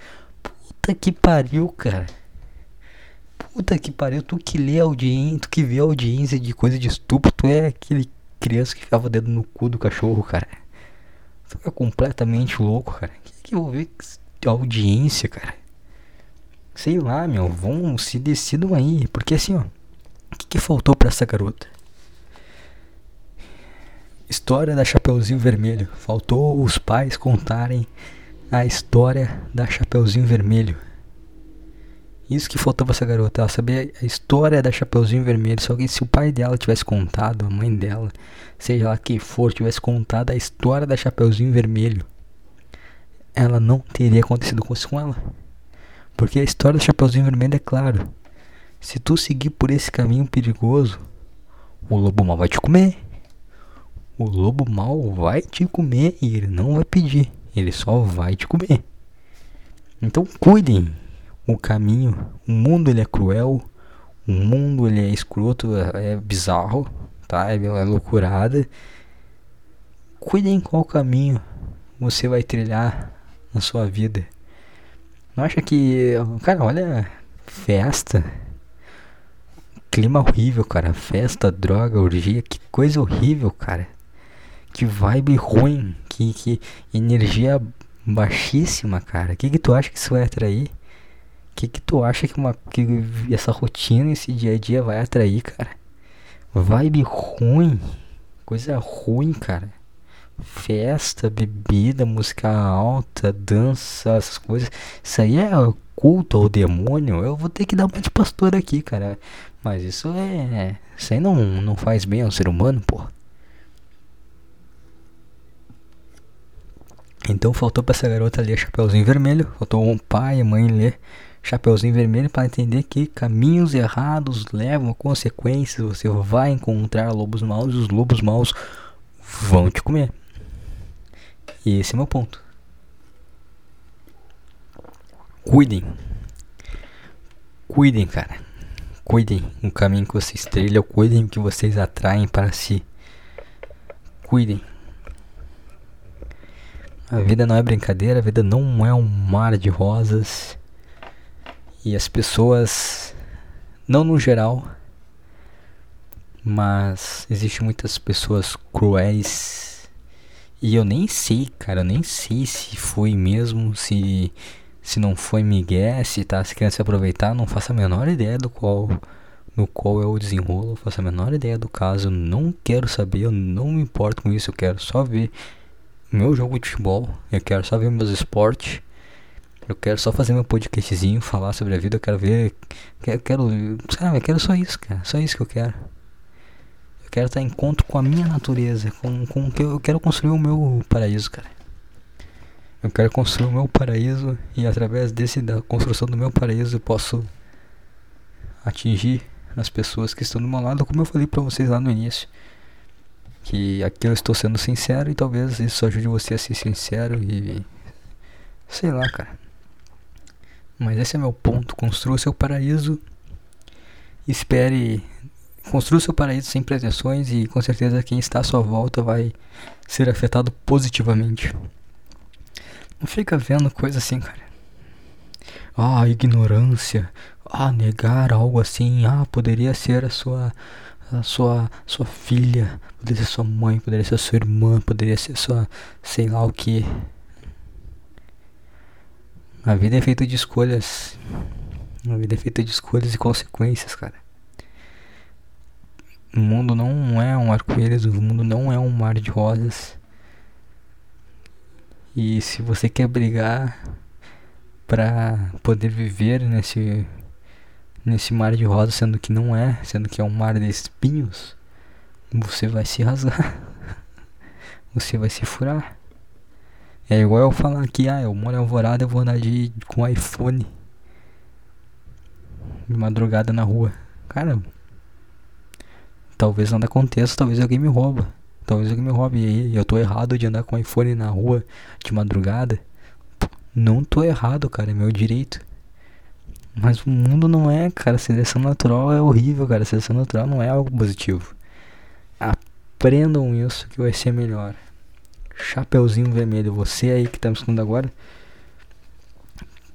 Puta que pariu, cara. Puta que pariu, tu que lê audiência, tu que vê audiência de coisa de estupro, tu é aquele criança que ficava dedo no cu do cachorro, cara. Tu é completamente louco, cara. Que que eu vou ver audiência, cara? Sei lá, meu, vão se decidam aí, porque assim, ó, o que, que faltou para essa garota? História da Chapeuzinho Vermelho. Faltou os pais contarem a história da Chapeuzinho Vermelho. Isso que faltou pra essa garota, ela saber a história da Chapeuzinho Vermelho. Se alguém, se o pai dela tivesse contado, a mãe dela, seja lá quem for, tivesse contado a história da Chapeuzinho Vermelho, ela não teria acontecido com ela. Porque a história do Chapeuzinho Vermelho é claro. Se tu seguir por esse caminho perigoso, o lobo mal vai te comer. O lobo mal vai te comer e ele não vai pedir, ele só vai te comer. Então cuidem o caminho. O mundo ele é cruel, o mundo ele é escroto, é, bizarro, tá? É loucurada. Cuidem qual caminho você vai trilhar na sua vida. Não acha que, cara, olha, festa clima horrível, cara. Festa, droga, orgia, que coisa horrível, cara. Que vibe ruim, que, que energia baixíssima, cara. Que, que tu acha que isso vai atrair? Que, que tu acha que, uma, que essa rotina, esse dia a dia vai atrair, cara? Vibe ruim, coisa ruim, cara. Festa, bebida, música alta, dança, essas coisas. Isso aí é culto ao demônio. Eu vou ter que dar uma de pastor aqui, cara. Mas isso é. Isso aí não, não faz bem ao ser humano, pô. Então faltou pra essa garota ler Chapeuzinho Vermelho. Faltou um pai e mãe ler Chapeuzinho Vermelho para entender que caminhos errados levam a consequências. Você vai encontrar lobos maus e os lobos maus vão te comer. E esse é meu ponto. Cuidem. Cuidem, cara. Cuidem o caminho que vocês trilham, cuidem o que vocês atraem para si. Cuidem. A vida não é brincadeira, a vida não é um mar de rosas. E as pessoas, não no geral, mas existem muitas pessoas cruéis E eu nem sei, cara, eu nem sei se foi mesmo, se se não foi Miguel, se tá se querendo se aproveitar, não faço a menor ideia do qual no qual é o desenrolo, faço a menor ideia do caso, eu não quero saber, eu não me importo com isso, eu quero só ver meu jogo de futebol, eu quero só ver meus esportes. Eu quero só fazer meu podcastzinho, falar sobre a vida, eu quero ver. Quero, quero sabe, eu quero só isso, cara. Só isso que eu quero. Eu quero estar em encontro com a minha natureza, com, com que eu quero construir o meu paraíso, cara. Eu quero construir o meu paraíso e através desse da construção do meu paraíso eu posso atingir as pessoas que estão do meu lado, como eu falei para vocês lá no início. Que aqui eu estou sendo sincero e talvez isso ajude você a ser sincero e sei lá, cara. Mas esse é meu ponto. Construa seu paraíso. Espere. Construa seu paraíso sem pretensões e com certeza quem está à sua volta vai ser afetado positivamente. Não fica vendo coisa assim, cara. Ah, ignorância. Ah, negar algo assim. Ah, poderia ser a sua a sua sua filha, poderia ser sua mãe, poderia ser sua irmã, poderia ser sua sei lá o que. A vida é feita de escolhas. A vida é feita de escolhas e consequências, cara. O mundo não é um arco-íris, o mundo não é um mar de rosas. E se você quer brigar para poder viver nesse nesse mar de rosas, sendo que não é, sendo que é um mar de espinhos, você vai se rasgar. (laughs) Você vai se furar. É igual eu falar que, ah, eu moro em Alvorada, eu vou andar de, com iPhone. De madrugada na rua. Cara, talvez nada aconteça, talvez alguém me rouba. Talvez alguém me roube e aí eu tô errado de andar com iPhone na rua de madrugada. Não tô errado, cara, é meu direito. Mas o mundo não é, cara. Seleção natural é horrível, cara. Seleção natural não é algo positivo. Aprendam isso que vai ser melhor. Chapeuzinho vermelho, você aí que tá me escutando agora.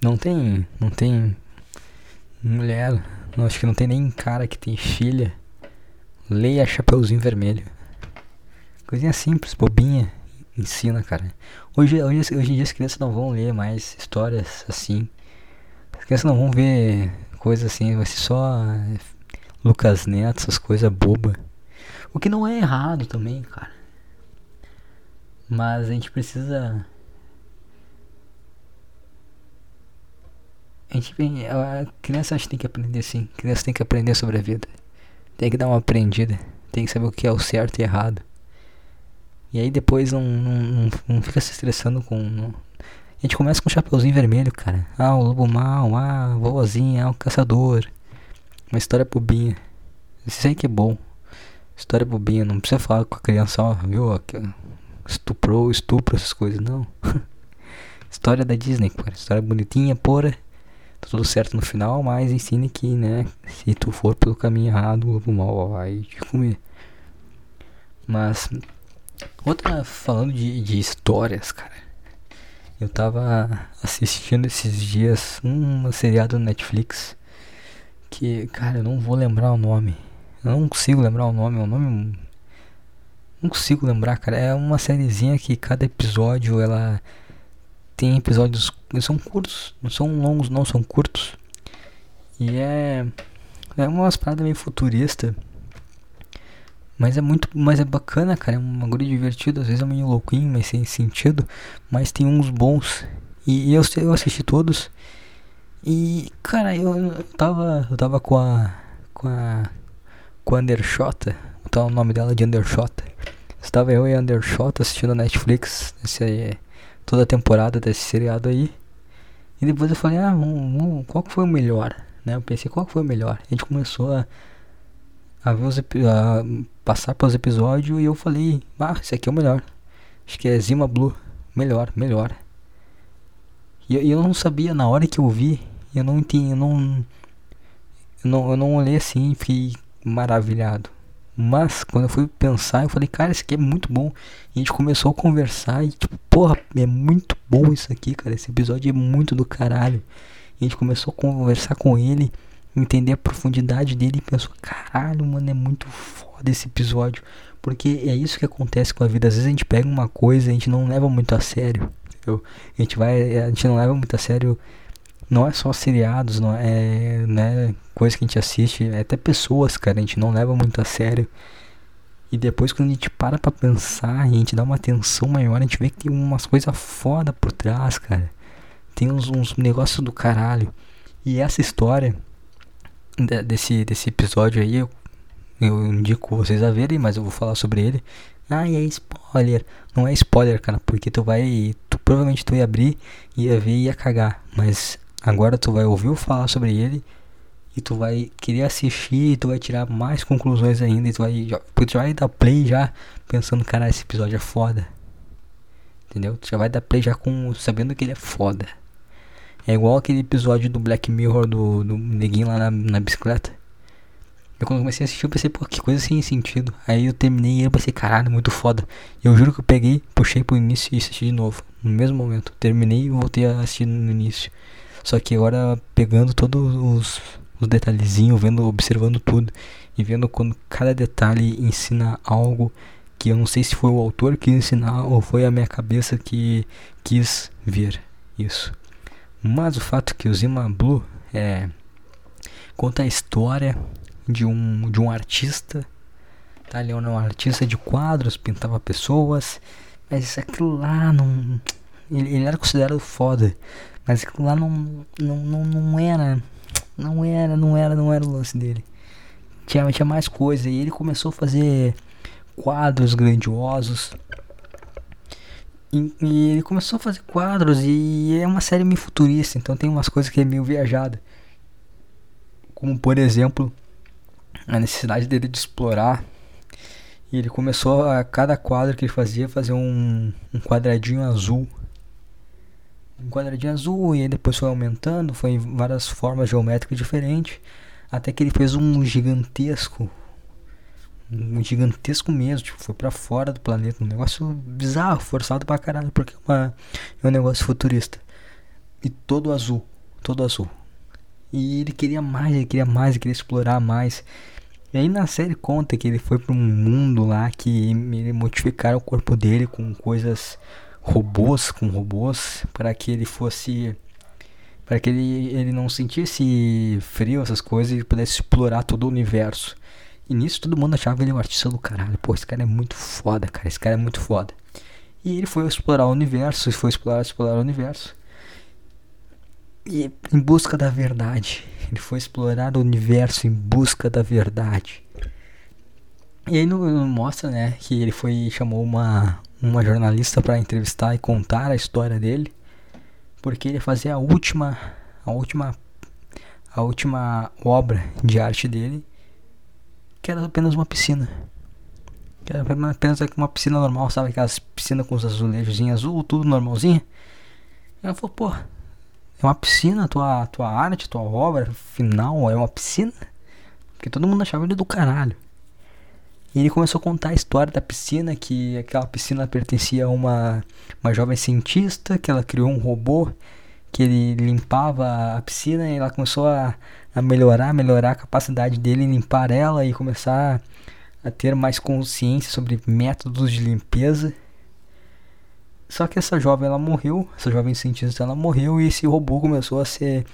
Não tem. Não tem. Mulher. Não, acho que não tem nem cara que tem filha. Leia Chapeuzinho Vermelho. Coisinha simples, bobinha. Ensina, cara. Hoje, hoje, hoje em dia as crianças não vão ler mais histórias assim. As crianças não vão ver coisas assim. Vai ser só Lucas Neto, essas coisas bobas. O que não é errado também, cara. Mas a gente precisa. A gente a criança tem que aprender sim. A criança tem que aprender sobre a vida. Tem que dar uma aprendida. Tem que saber o que é o certo e errado. E aí depois não, não, não, fica se estressando com. Não. A gente começa com o chapeuzinho vermelho, cara. Ah, o lobo mal, ah, vovozinha, ah, o caçador. Uma história bobinha. Isso aí que é bom. História bobinha, não precisa falar com a criança, ó, viu? estuprou, estupro, essas coisas, não. (laughs) História da Disney, cara. História bonitinha, porra. Tá tudo certo no final, mas ensine que, né? Se tu for pelo caminho errado, o mal vai te comer. Mas, outra, falando de, de histórias, cara. Eu tava assistindo esses dias um seriado no Netflix. Que, cara, eu não vou lembrar o nome. Eu não consigo lembrar o nome. É um nome não consigo lembrar, cara. É uma sériezinha que cada episódio ela tem episódios são curtos, não são longos, não são curtos. E é é umas paradas meio futurista. Mas é muito, mas é bacana, cara. É um bagulho divertido, às vezes é meio louquinho, mas sem sentido, mas tem uns bons. E, e eu eu assisti todos. E cara, eu, tava eu tava com a com a com a Undershota tá o nome dela de Undershot. Estava eu e Undershot assistindo a Netflix esse, toda a temporada desse seriado aí. E depois eu falei, ah, um, um, qual que foi o melhor? Né? Eu pensei, qual que foi o melhor? A gente começou a, a ver os a passar pelos episódios e eu falei, ah, esse aqui é o melhor. Acho que é Zima Blue. Melhor, melhor. E eu, eu não sabia na hora que eu vi, eu não entendi, eu não. Eu não, eu não olhei assim e fiquei maravilhado. Mas quando eu fui pensar, eu falei, cara, isso aqui é muito bom. E a gente começou a conversar e tipo, porra, é muito bom isso aqui, cara. Esse episódio é muito do caralho. E a gente começou a conversar com ele, entender a profundidade dele e pensou, caralho, mano, é muito foda esse episódio. Porque é isso que acontece com a vida. Às vezes a gente pega uma coisa e a gente não leva muito a sério. Entendeu? A gente vai. A gente não leva muito a sério. Não é só seriados, não é né, coisa que a gente assiste, é até pessoas, cara, a gente não leva muito a sério. E depois quando a gente para pra pensar e a gente dá uma atenção maior, a gente vê que tem umas coisas foda por trás, cara. Tem uns, uns negócios do caralho. E essa história desse, desse episódio aí, eu, eu indico vocês a verem, mas eu vou falar sobre ele. Ah, e é spoiler. Não é spoiler, cara, porque tu vai. Tu provavelmente tu ia abrir, ia ver e ia cagar. Mas agora tu vai ouvir eu falar sobre ele. E tu vai querer assistir e tu vai tirar mais conclusões ainda. E tu vai, tu vai dar play já pensando, cara, esse episódio é foda. Entendeu? Tu já vai dar play já com sabendo que ele é foda. É igual aquele episódio do Black Mirror do, do neguinho lá na, na bicicleta. Eu quando comecei a assistir eu pensei, pô, que coisa sem sentido. Aí eu terminei e eu pensei, caralho, muito foda. E eu juro que eu peguei, puxei pro início e assisti de novo. No mesmo momento. Terminei e voltei a assistir no início. Só que agora pegando todos os, os detalhezinhos, vendo, observando tudo. E vendo quando cada detalhe ensina algo que eu não sei se foi o autor que ensinar ou foi a minha cabeça que quis ver isso. Mas o fato que o Zima Blue é, conta a história de um, de um artista. Tá? Ele é um artista de quadros, pintava pessoas. Mas aquilo lá não. Ele, ele era considerado foda. Mas aquilo lá não, não, não, não era. Não era, não era, não era o lance dele. Tinha, tinha mais coisa. E ele começou a fazer quadros grandiosos. E, e, ele começou a fazer quadros e é uma série meio futurista, então tem umas coisas que é meio viajada. Como por exemplo, a necessidade dele de explorar. E ele começou a cada quadro que ele fazia fazer um, um quadradinho azul. Um quadradinho azul e depois foi aumentando, foi em várias formas geométricas diferentes, até que ele fez um gigantesco um gigantesco mesmo, tipo, foi para fora do planeta, um negócio bizarro, forçado pra caralho, porque é, uma, é um negócio futurista. E todo azul, todo azul. E ele queria mais, ele queria mais, ele queria explorar mais. E aí na série conta que ele foi para um mundo lá que modificaram o corpo dele com coisas robôs, com robôs, para que ele fosse para que ele, ele não sentisse frio, essas coisas, e pudesse explorar todo o universo. E nisso todo mundo achava ele um artista do caralho. Pô, esse cara é muito foda, cara. Esse cara é muito foda. E ele foi explorar o universo, foi explorar, explorar o universo. E em busca da verdade. Ele foi explorar o universo em busca da verdade. E aí no, mostra, né, que ele foi chamou uma uma jornalista para entrevistar e contar a história dele, porque ele fazia a última a última a última obra de arte dele que era apenas uma piscina. Que era apenas uma piscina normal, sabe? Aquelas piscinas com os azulejos azul, tudo normalzinho. Ela falou, pô, é uma piscina, tua, tua arte, tua obra final é uma piscina? Porque todo mundo achava ele do caralho. E ele começou a contar a história da piscina, que aquela piscina pertencia a uma, uma jovem cientista, que ela criou um robô que ele limpava a piscina e ela começou a, a melhorar, melhorar a capacidade dele em limpar ela e começar a ter mais consciência sobre métodos de limpeza. Só que essa jovem ela morreu, essa jovem cientista ela morreu e esse robô começou a ser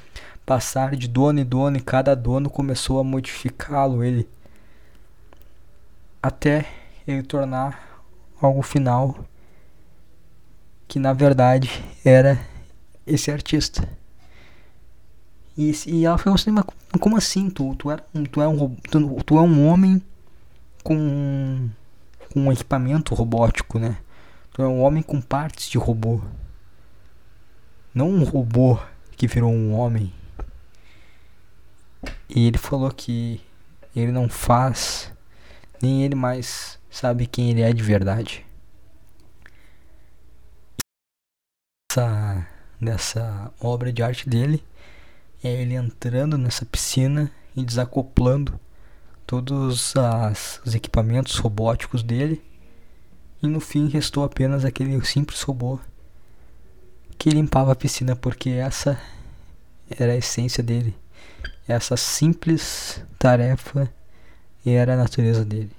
passar de dono em dono e cada dono começou a modificá-lo ele até ele tornar algo final que na verdade era esse artista. E, e ela falou assim, mas como assim? Tu, tu, é, tu, é um, tu, tu é um homem com, com um equipamento robótico, né? Tu é um homem com partes de robô. Não um robô que virou um homem. E ele falou que ele não faz, nem ele mais sabe quem ele é de verdade. Essa, dessa obra de arte dele é ele entrando nessa piscina e desacoplando todos as, os equipamentos robóticos dele. E no fim restou apenas aquele simples robô que limpava a piscina, porque essa era a essência dele. Essa simples tarefa era a natureza dele.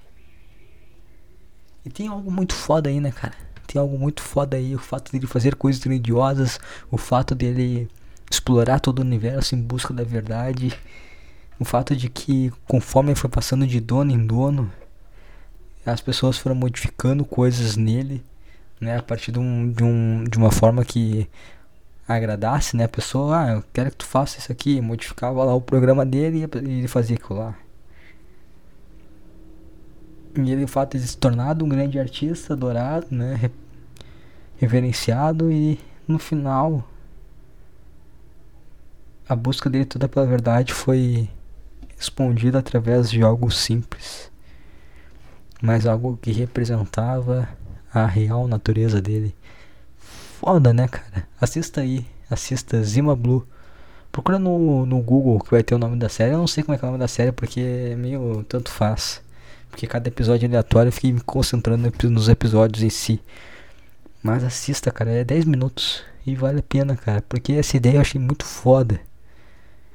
E tem algo muito foda aí, né, cara? Tem algo muito foda aí, o fato dele fazer coisas grandiosas, o fato dele explorar todo o universo em busca da verdade, o fato de que conforme foi passando de dono em dono, as pessoas foram modificando coisas nele, né, a partir de, um, de, um, de uma forma que agradasse, né, a pessoa, ah, eu quero que tu faça isso aqui, modificava lá o programa dele e ele fazia aquilo lá. E ele, o fato de se tornado um grande artista, adorado, né? Reverenciado e no final a busca dele toda pela verdade foi respondida através de algo simples, mas algo que representava a real natureza dele. Foda, né, cara? Assista aí, assista Zima Blue. Procura no, no Google que vai ter o nome da série. Eu não sei como é que é o nome da série porque é meio tanto faz. Porque cada episódio é aleatório eu fiquei me concentrando nos episódios em si. Mas assista, cara, é 10 minutos. E vale a pena, cara. Porque essa ideia eu achei muito foda.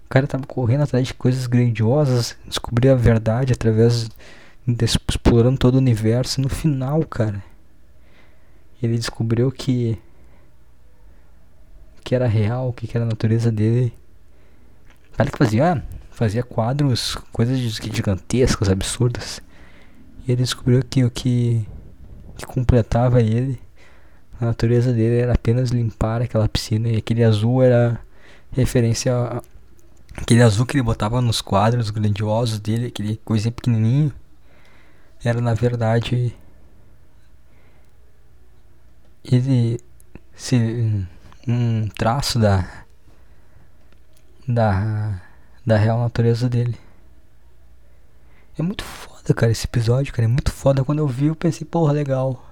O cara tava correndo atrás de coisas grandiosas, descobrir a verdade através explorando todo o universo. E no final, cara, ele descobriu que que era real, que era a natureza dele. O cara que fazia, fazia quadros, coisas gigantescas, absurdas. E ele descobriu que o que, que completava ele, a natureza dele era apenas limpar aquela piscina e aquele azul era referência a, aquele azul que ele botava nos quadros grandiosos dele, aquele coisinha pequenininho, era na verdade ele se um traço da da da real natureza dele. É muito foda, cara, esse episódio, cara. É muito foda. Quando eu vi, eu pensei, porra, legal.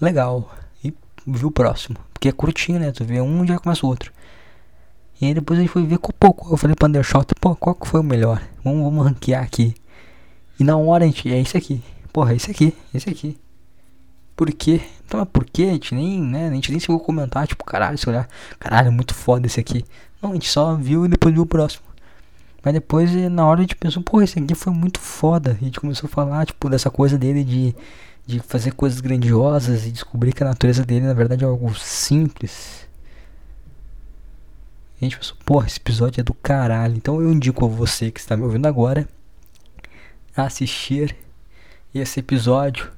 Legal. E vi o próximo. Porque é curtinho, né? Tu vê um e já começa o outro. E aí depois a gente foi ver com pouco. Eu falei pro Undershot, pô, qual que foi o melhor? Vamos, vamos ranquear aqui. E na hora a gente, é esse aqui. Porra, é esse aqui, esse aqui. Por quê? Então, mas por quê? A gente nem, né? A gente nem chegou a comentar, tipo, caralho, se olhar, caralho, é muito foda esse aqui. Não, a gente só viu e depois viu o próximo. Mas depois, eh, na hora, a gente pensou, pô, esse aqui foi muito foda. A gente começou a falar, tipo, dessa coisa dele de, de fazer coisas grandiosas e descobrir que a natureza dele, na verdade, é algo simples. A gente pensou, pô, esse episódio é do caralho. Então eu indico a você que está me ouvindo agora assistir esse episódio.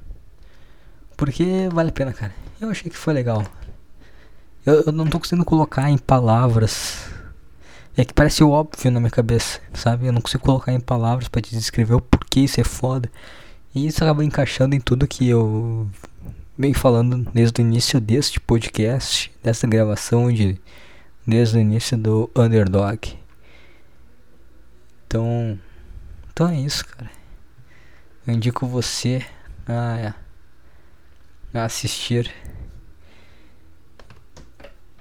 Porque vale a pena, cara. Eu achei que foi legal. Eu, eu não tô conseguindo colocar em palavras é que parece óbvio na minha cabeça, sabe? Eu não consigo colocar em palavras para te descrever o porquê isso é foda. E isso acaba encaixando em tudo que eu venho falando desde o início deste podcast, dessa gravação de desde o início do Underdog. Então, então é isso, cara. Eu indico você a, a assistir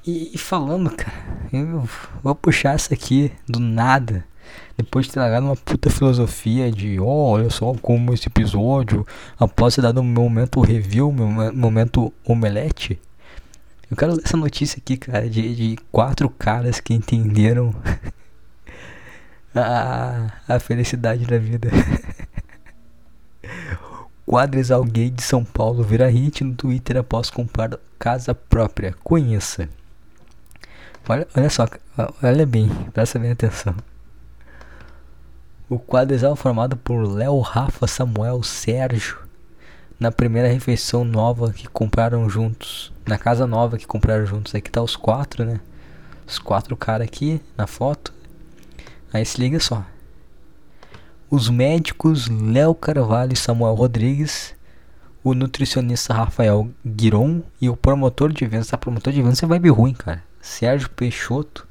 e, e, falando, cara, eu vou puxar essa aqui do nada. Depois de ter largado uma puta filosofia de, oh, olha só como esse episódio, após ter dado um momento review, meu momento omelete. Eu quero ler essa notícia aqui, cara, de, de quatro caras que entenderam (laughs) a, a felicidade da vida. (laughs) Quadrisal gay de São Paulo vira hit no Twitter após comprar casa própria. Conheça. Olha, olha só, olha bem, presta bem atenção. O quadro é formado por Léo, Rafa, Samuel, Sérgio. Na primeira refeição nova que compraram juntos. Na casa nova que compraram juntos. Aqui tá os quatro, né? Os quatro caras aqui na foto. Aí se liga só. Os médicos Léo Carvalho e Samuel Rodrigues. O nutricionista Rafael Guiron. E o promotor de eventos. Tá, promotor de eventos é vibe ruim, cara. Sérgio Peixoto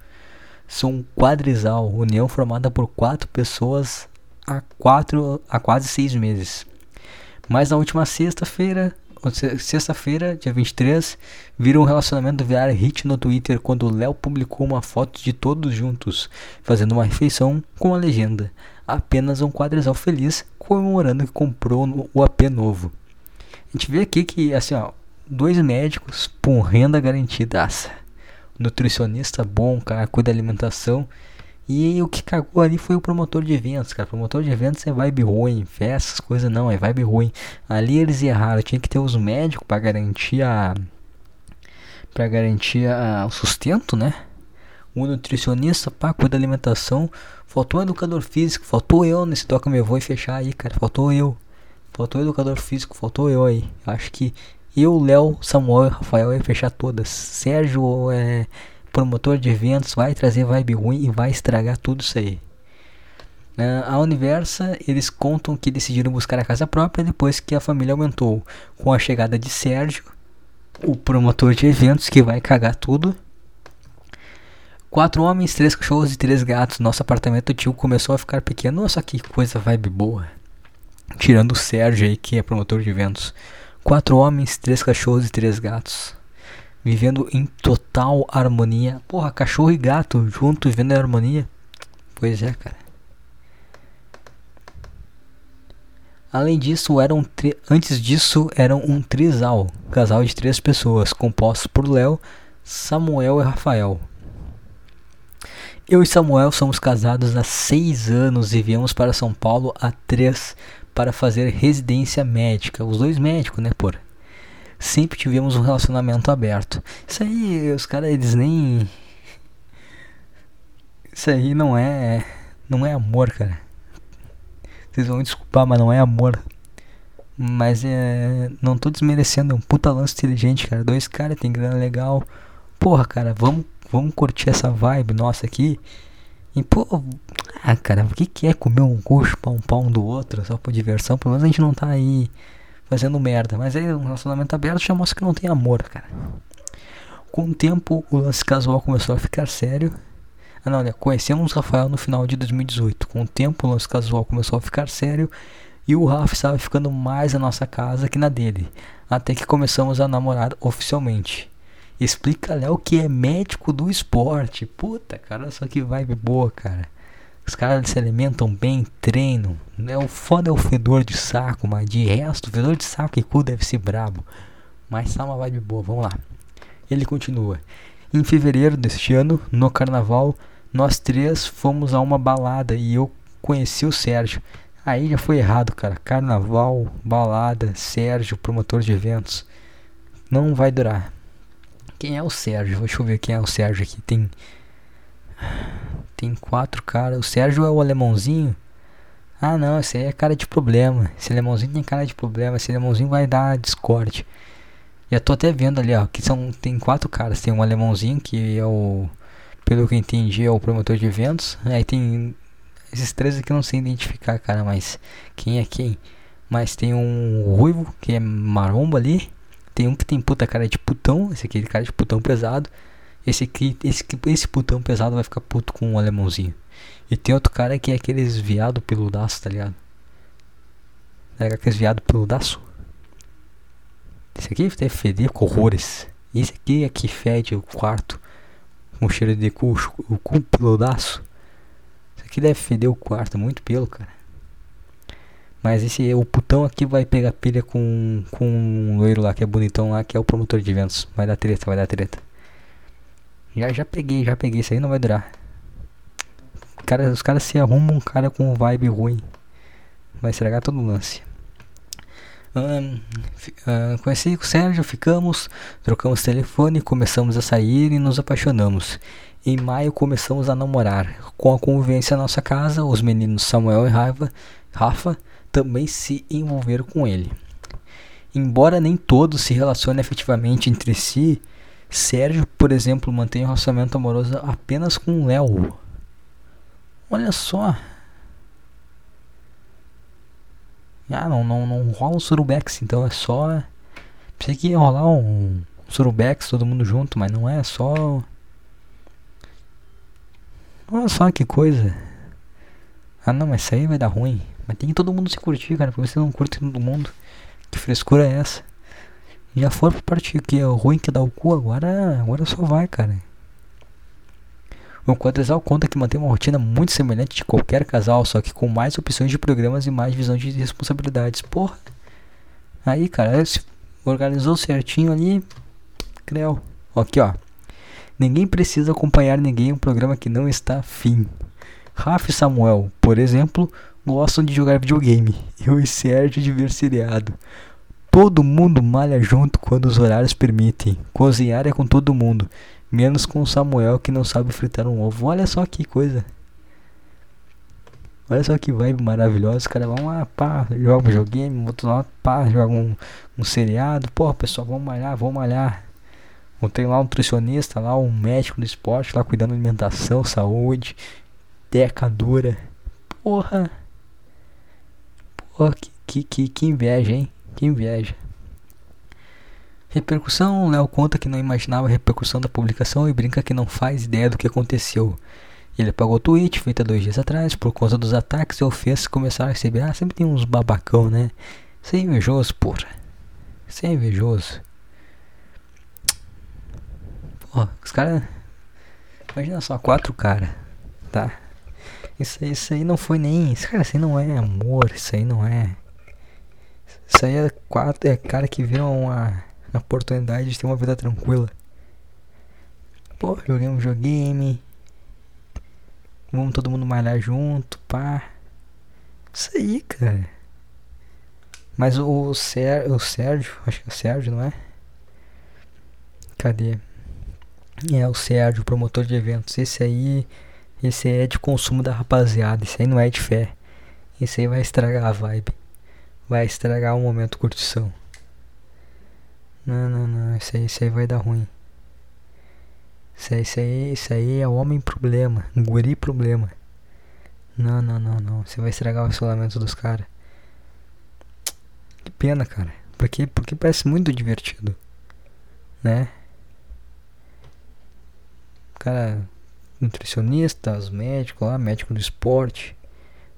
são um quadrisal, união formada por quatro pessoas há, quatro, há quase seis meses. Mas na última sexta-feira, sexta-feira, dia 23, viram um relacionamento virar hit no Twitter quando o Léo publicou uma foto de todos juntos, fazendo uma refeição com a legenda apenas um quadrisal feliz comemorando que comprou o AP novo. A gente vê aqui que, assim, ó, dois médicos, com renda garantida nutricionista bom, cara, cuida da alimentação. E o que cagou ali foi o promotor de eventos, cara. Promotor de eventos é vibe ruim, festas, coisa não, é vibe ruim. Ali eles erraram, tinha que ter os médicos para garantir a para garantir a, o sustento, né? O nutricionista para cuidar da alimentação, faltou um educador físico, faltou eu nesse toca meu vou e fechar aí, cara. Faltou eu. Faltou educador físico, faltou eu aí. Acho que eu, Léo, Samuel Rafael ia fechar todas. Sérgio é promotor de eventos, vai trazer vibe ruim e vai estragar tudo isso aí. A Universa, eles contam que decidiram buscar a casa própria depois que a família aumentou. Com a chegada de Sérgio, o promotor de eventos que vai cagar tudo. Quatro homens, três cachorros e três gatos. Nosso apartamento tio começou a ficar pequeno. Nossa, que coisa vibe boa. Tirando o Sérgio aí, que é promotor de eventos. Quatro homens, três cachorros e três gatos vivendo em total harmonia. Porra, cachorro e gato junto vivendo em harmonia. Pois é, cara. Além disso, eram antes disso eram um trisal, casal de três pessoas, composto por Léo, Samuel e Rafael. Eu e Samuel somos casados há seis anos e viemos para São Paulo há três para fazer residência médica. Os dois médicos, né, por? sempre tivemos um relacionamento aberto. Isso aí, os caras, eles nem. Isso aí não é. Não é amor, cara. Vocês vão me desculpar, mas não é amor. Mas é. Não tô desmerecendo, é um puta lance inteligente, cara. Dois caras tem grana legal. Porra, cara, vamos, vamos curtir essa vibe nossa aqui. E, pô, ah, cara, o que, que é comer um coxo pra um pau do outro só por diversão? Pelo menos a gente não tá aí fazendo merda. Mas aí um relacionamento aberto já mostra que não tem amor, cara. Com o tempo, o lance casual começou a ficar sério. Ah, não, olha, conhecemos Rafael no final de 2018. Com o tempo, o lance casual começou a ficar sério. E o Rafa estava ficando mais na nossa casa que na dele. Até que começamos a namorar oficialmente. Explica Léo que é médico do esporte. Puta, cara, só que vibe boa, cara. Os caras se alimentam bem, treinam. Né? O foda é o fedor de saco, mas de resto, o fedor de saco e cu deve ser brabo. Mas tá uma vibe boa, vamos lá. Ele continua. Em fevereiro deste ano, no carnaval, nós três fomos a uma balada e eu conheci o Sérgio. Aí já foi errado, cara. Carnaval, balada, Sérgio, promotor de eventos. Não vai durar. Quem é o Sérgio? Deixa eu ver quem é o Sérgio aqui. Tem tem quatro caras. O Sérgio é o alemãozinho. Ah não, esse aí é cara de problema. Esse alemãozinho tem cara de problema. Esse alemãozinho vai dar Discord. Já tô até vendo ali, ó, que são tem quatro caras. Tem um alemãozinho que é o, pelo que eu entendi, é o promotor de eventos. Aí tem esses três aqui eu não sei identificar, cara, mas quem é quem? Mas tem um ruivo que é maromba ali. Tem um que tem puta cara de putão, esse aqui é cara de putão pesado. Esse aqui, esse, esse putão pesado vai ficar puto com um alemãozinho. E tem outro cara que é aqueles viado peludaço, tá ligado? É aqueles viado peludaço. Esse aqui deve feder com horrores. Esse aqui é que fede o quarto com cheiro de cu, o cu peludaço. Esse aqui deve feder o quarto, muito pelo, cara. Mas esse o putão aqui vai pegar pilha com, com um loiro lá que é bonitão lá, que é o promotor de eventos. Vai dar treta, vai dar treta. Já, já peguei, já peguei. Isso aí não vai durar. Cara, os caras se arrumam um cara com vibe ruim. Vai estragar todo o lance. Um, uh, conheci o Sérgio, ficamos, trocamos telefone, começamos a sair e nos apaixonamos. Em maio começamos a namorar. Com a convivência na nossa casa, os meninos Samuel e Raiva, Rafa também se envolveram com ele. Embora nem todos se relacionem efetivamente entre si, Sérgio, por exemplo, mantém um relacionamento amoroso apenas com Léo. Olha só. Ah, não, não, não rola um surubex, então é só. Pensei que ia rolar um surubex todo mundo junto, mas não é, é só. Olha só que coisa. Ah não, mas isso aí vai dar ruim. Mas tem que todo mundo se curtir, cara, porque você não curte todo mundo. Que frescura é essa? Já foram pra parte que é ruim que dá o cu, agora, agora só vai, cara. O Quadrisal conta que mantém uma rotina muito semelhante de qualquer casal, só que com mais opções de programas e mais visão de responsabilidades. Porra. Aí, cara, se organizou certinho ali. Creu. Aqui, ó. Ninguém precisa acompanhar ninguém em um programa que não está afim. Rafa e Samuel, por exemplo, gostam de jogar videogame. Eu e Sérgio de ver seriado. Todo mundo malha junto quando os horários permitem. Cozinhar é com todo mundo, menos com o Samuel que não sabe fritar um ovo. Olha só que coisa. Olha só que vibe maravilhosa. Os caras vão lá, pá, jogam um joguinho, outro lá, pá, jogam um, um seriado. Porra, pessoal, vamos malhar, vamos malhar. Tem lá um nutricionista, lá um médico do esporte, lá cuidando da alimentação, saúde, teca dura. Porra. Porra, que, que, que, inveja, hein? Que inveja. Repercussão, Léo conta que não imaginava a repercussão da publicação e brinca que não faz ideia do que aconteceu. Ele apagou o tweet feito dois dias atrás por conta dos ataques e ofensas que começaram a receber. Ah, sempre tem uns babacão, né? Isso é invejoso, porra. Isso é invejoso. Pô, os caras. Imagina só, quatro caras, tá? Isso, isso aí não foi nem. Cara, isso aí não é amor, isso aí não é. Isso aí é quatro. É cara que vê uma, uma oportunidade de ter uma vida tranquila. Pô, joguei um videogame Vamos todo mundo malhar junto, pá. Isso aí, cara. Mas o, Ser, o Sérgio, acho que é o Sérgio, não é? Cadê? É o Sérgio, promotor de eventos. Esse aí, esse aí é de consumo da rapaziada. Esse aí não é de fé. Esse aí vai estragar a vibe. Vai estragar o momento curtição. Não, não, não. Esse aí, esse aí vai dar ruim. Isso aí, isso aí, isso aí é homem problema, guri problema. Não, não, não, não. Você vai estragar o isolamento dos caras. Que pena, cara. Porque, porque parece muito divertido. Né? Cara, nutricionista, os médicos lá, médico do esporte.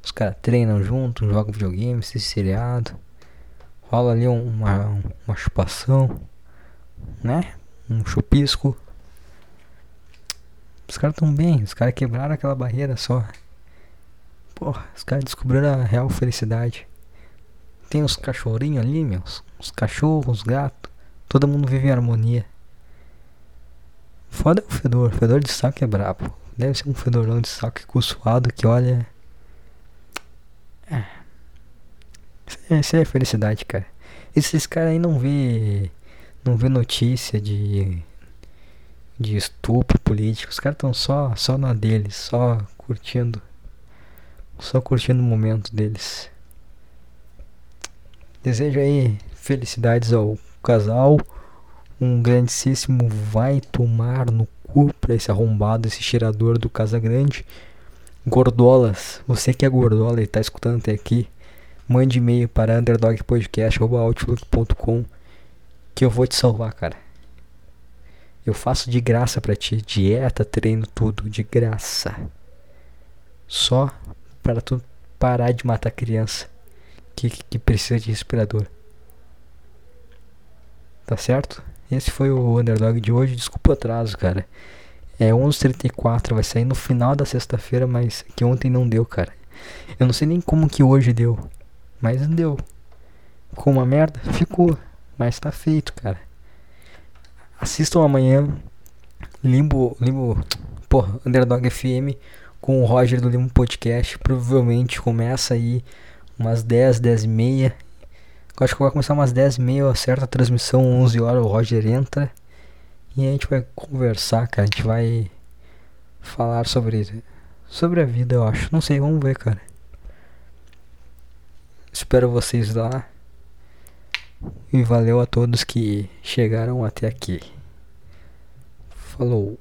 Os caras treinam junto, jogam videogame, esse seriado. Rola ali uma, uma chupação, né? Um chupisco. Os caras tão bem, os caras quebraram aquela barreira só. Porra, os caras descobriram a real felicidade. Tem os cachorrinhos ali, meus. Os cachorros, os gatos. Todo mundo vive em harmonia. Foda o fedor. Fedor de saco é brabo. Deve ser um fedorão de saco suado que olha. É. Isso é felicidade, cara. Esses caras aí não vê. Não vê notícia de de estupro político. Os caras estão só, só na deles, só curtindo. Só curtindo o momento deles. Desejo aí felicidades ao casal. Um grandíssimo vai tomar no cu pra esse arrombado, esse cheirador do Casa Grande. Gordolas, você que é gordola e tá escutando até aqui, mande e-mail para underdogpodcast.outlook.com que eu vou te salvar, cara. Eu faço de graça para ti, dieta, treino, tudo de graça. Só para tu parar de matar criança que, que precisa de respirador. Tá certo? Esse foi o underdog de hoje. Desculpa o atraso, cara. É 11h34, vai sair no final da sexta-feira, mas que ontem não deu, cara. Eu não sei nem como que hoje deu, mas deu. Ficou uma merda? Ficou, mas tá feito, cara. Assistam amanhã Limbo, Limbo, porra, Underdog FM com o Roger do Limbo Podcast. Provavelmente começa aí umas 10, 10 e meia. Eu acho que vai começar umas 10 e meia, certa transmissão, 11 horas, o Roger entra. E a gente vai conversar, cara. A gente vai falar sobre, sobre a vida, eu acho. Não sei, vamos ver, cara. Espero vocês lá. E valeu a todos que chegaram até aqui. Falou.